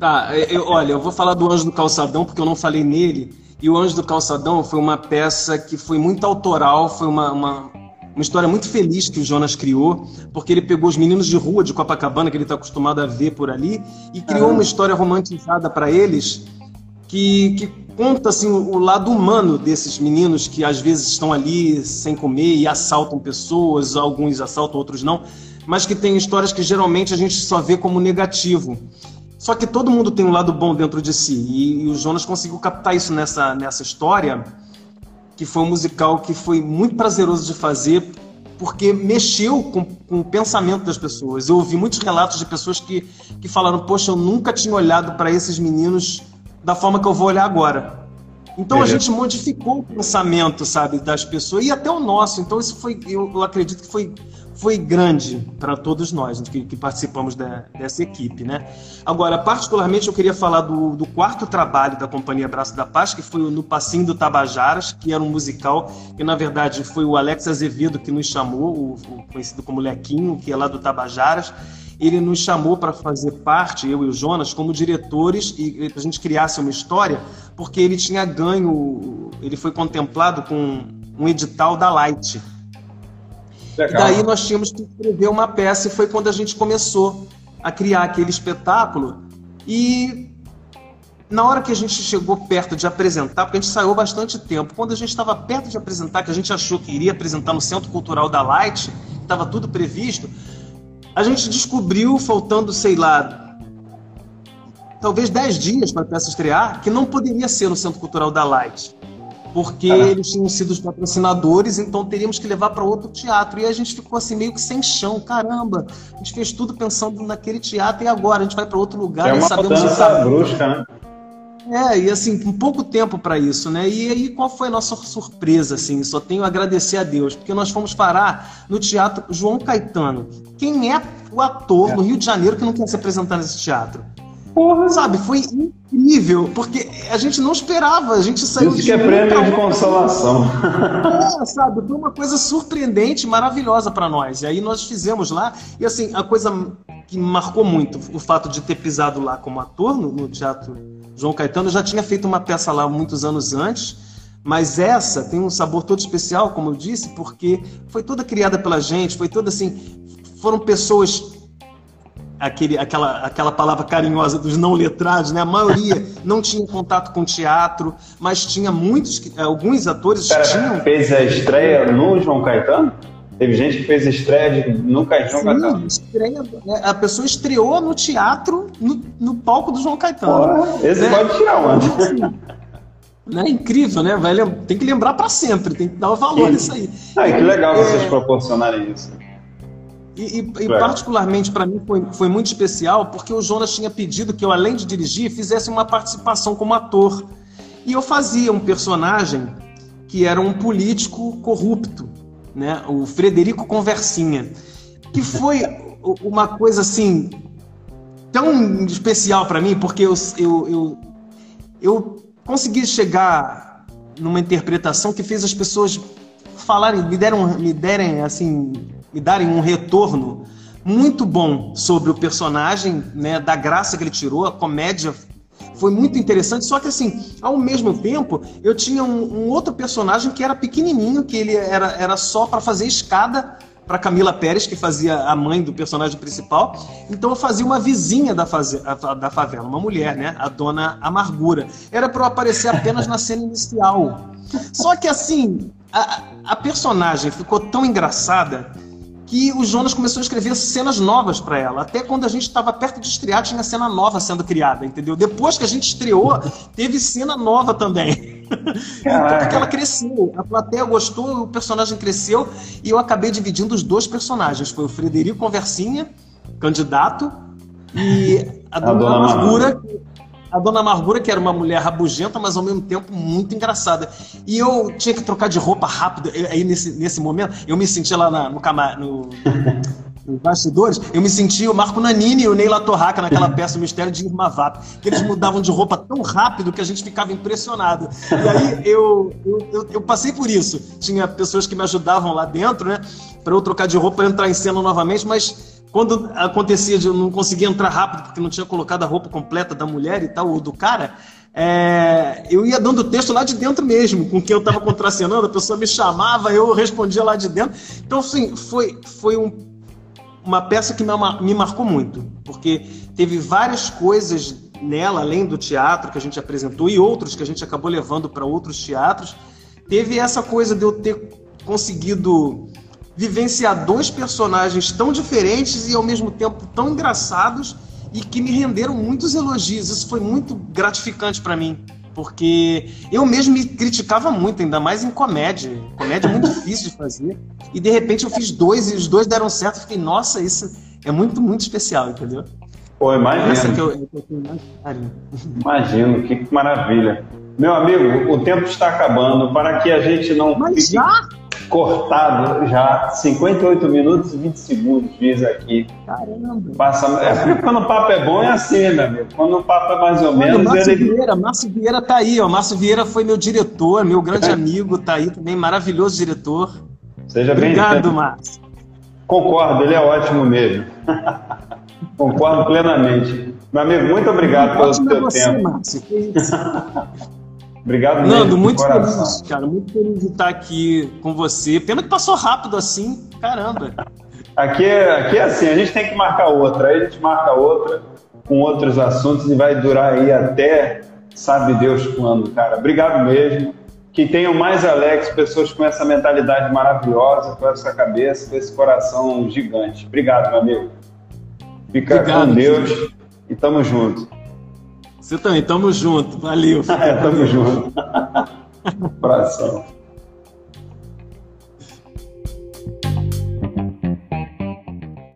Tá, eu, olha, eu vou falar do Anjo do Calçadão, porque eu não falei nele. E o Anjo do Calçadão foi uma peça que foi muito autoral, foi uma, uma, uma história muito feliz que o Jonas criou, porque ele pegou os meninos de rua de Copacabana, que ele está acostumado a ver por ali, e criou uma história romantizada para eles que, que conta assim, o lado humano desses meninos que às vezes estão ali sem comer e assaltam pessoas, alguns assaltam, outros não, mas que tem histórias que geralmente a gente só vê como negativo. Só que todo mundo tem um lado bom dentro de si, e, e o Jonas conseguiu captar isso nessa, nessa história que foi um musical que foi muito prazeroso de fazer, porque mexeu com, com, o pensamento das pessoas. Eu ouvi muitos relatos de pessoas que, que falaram: Poxa, eu nunca tinha olhado para esses meninos da forma que eu vou olhar agora. Então a gente modificou o pensamento, sabe, das pessoas e até o nosso. Então isso foi, eu acredito que foi foi grande para todos nós que, que participamos da, dessa equipe, né? Agora, particularmente, eu queria falar do, do, quarto trabalho da Companhia Braço da Paz, que foi no Passinho do Tabajaras, que era um musical que, na verdade, foi o Alex Azevedo que nos chamou, o, o conhecido como Lequinho, que é lá do Tabajaras. Ele nos chamou para fazer parte, eu e o Jonas, como diretores e a gente criasse uma história, porque ele tinha ganho, ele foi contemplado com um edital da Light, Legal. Daí nós tínhamos que escrever uma peça e foi quando a gente começou a criar aquele espetáculo. E na hora que a gente chegou perto de apresentar, porque a gente saiu bastante tempo, quando a gente estava perto de apresentar, que a gente achou que iria apresentar no Centro Cultural da Light, estava tudo previsto, a gente descobriu, faltando, sei lá, talvez 10 dias para a peça estrear, que não poderia ser no Centro Cultural da Light porque eles tinham sido os patrocinadores, então teríamos que levar para outro teatro. E a gente ficou assim meio que sem chão, caramba. A gente fez tudo pensando naquele teatro e agora a gente vai para outro lugar é uma e sabemos mudança brusca, né? É, e assim, com pouco tempo para isso, né? E aí, qual foi a nossa surpresa, assim? Só tenho a agradecer a Deus, porque nós fomos parar no Teatro João Caetano. Quem é o ator é. no Rio de Janeiro que não quer se apresentar nesse teatro? Porra. Sabe, foi incrível, porque a gente não esperava, a gente saiu Isso de que é prêmio de consolação. É, sabe, foi uma coisa surpreendente, maravilhosa para nós. E aí nós fizemos lá, e assim, a coisa que marcou muito, o fato de ter pisado lá como ator no, no Teatro João Caetano, eu já tinha feito uma peça lá muitos anos antes, mas essa tem um sabor todo especial, como eu disse, porque foi toda criada pela gente, foi toda assim, foram pessoas aquele, aquela, aquela palavra carinhosa dos não letrados, né? A maioria não tinha contato com teatro, mas tinha muitos, alguns atores Pera, tinham. Fez a estreia no João Caetano? Teve gente que fez estreia de, no Caetano. Caetano. Estreia, né? a pessoa estreou no teatro, no, no palco do João Caetano. Porra, esse né? pode tirar. Assim, né? Incrível, né? Vai, tem que lembrar para sempre, tem que dar o valor nisso aí. Ah, que legal é... vocês proporcionarem isso. E, e, e particularmente para mim foi, foi muito especial porque o Jonas tinha pedido que eu, além de dirigir, fizesse uma participação como ator. E eu fazia um personagem que era um político corrupto, né? o Frederico Conversinha, que foi uma coisa assim tão especial para mim, porque eu, eu, eu, eu consegui chegar numa interpretação que fez as pessoas falarem, me deram, me derem assim me darem um retorno muito bom sobre o personagem, né, da graça que ele tirou, a comédia foi muito interessante. Só que assim, ao mesmo tempo, eu tinha um, um outro personagem que era pequenininho, que ele era, era só para fazer escada para Camila Pérez, que fazia a mãe do personagem principal. Então eu fazia uma vizinha da, faze da favela, uma mulher, né? A dona Amargura. Era para eu aparecer apenas na cena inicial. Só que assim, a, a personagem ficou tão engraçada que o Jonas começou a escrever cenas novas para ela. Até quando a gente estava perto de estrear, tinha cena nova sendo criada, entendeu? Depois que a gente estreou, teve cena nova também. então, porque ela cresceu, a plateia gostou, o personagem cresceu, e eu acabei dividindo os dois personagens. Foi o Frederico Conversinha, candidato, e a, a Dona, Dona Amargura, a Dona Amargura, que era uma mulher rabugenta, mas ao mesmo tempo muito engraçada. E eu tinha que trocar de roupa rápido. Aí nesse, nesse momento, eu me sentia lá na, no, cama, no, nos bastidores, eu me sentia o Marco Nanini e o Neila Torraca naquela peça O Mistério de Irma Vap, que eles mudavam de roupa tão rápido que a gente ficava impressionado. E aí eu, eu, eu, eu passei por isso. Tinha pessoas que me ajudavam lá dentro, né, para eu trocar de roupa e entrar em cena novamente, mas quando acontecia de eu não conseguir entrar rápido porque não tinha colocado a roupa completa da mulher e tal, ou do cara, é, eu ia dando texto lá de dentro mesmo, com quem eu estava contracenando, a pessoa me chamava, eu respondia lá de dentro. Então, assim, foi, foi um, uma peça que me, me marcou muito, porque teve várias coisas nela, além do teatro que a gente apresentou e outros que a gente acabou levando para outros teatros. Teve essa coisa de eu ter conseguido vivenciar dois personagens tão diferentes e ao mesmo tempo tão engraçados e que me renderam muitos elogios. Isso foi muito gratificante para mim, porque eu mesmo me criticava muito, ainda mais em comédia. Comédia é muito difícil de fazer. E de repente eu fiz dois e os dois deram certo. Fiquei, nossa, isso é muito, muito especial, entendeu? Pô, imagino. Que eu, eu imagino, que maravilha. Meu amigo, o tempo está acabando. Para que a gente não. Mas já? Cortado já 58 minutos e 20 segundos, diz aqui. Caramba! Passa, é porque quando o papo é bom é assim, meu amigo. Quando o papo é mais ou menos. Olha, Márcio ele... Vieira, Márcio Vieira tá aí, ó. Márcio Vieira foi meu diretor, meu grande é. amigo, tá aí também, maravilhoso diretor. Seja bem Obrigado, Márcio. Concordo, ele é ótimo mesmo. Concordo plenamente. Meu amigo, muito obrigado pelo seu você, tempo. Márcio, que isso. Obrigado, Nando. Muito feliz, cara. Muito feliz de estar aqui com você. Pena que passou rápido assim. Caramba. Aqui é, aqui é assim, a gente tem que marcar outra. Aí a gente marca outra com outros assuntos e vai durar aí até sabe Deus quando, cara. Obrigado mesmo. Que tenham mais Alex, pessoas com essa mentalidade maravilhosa, com essa cabeça, com esse coração gigante. Obrigado, meu amigo. Fica Obrigado, com Deus filho. e tamo junto. Você também, tamo junto. Valeu. é, tamo junto. Abração.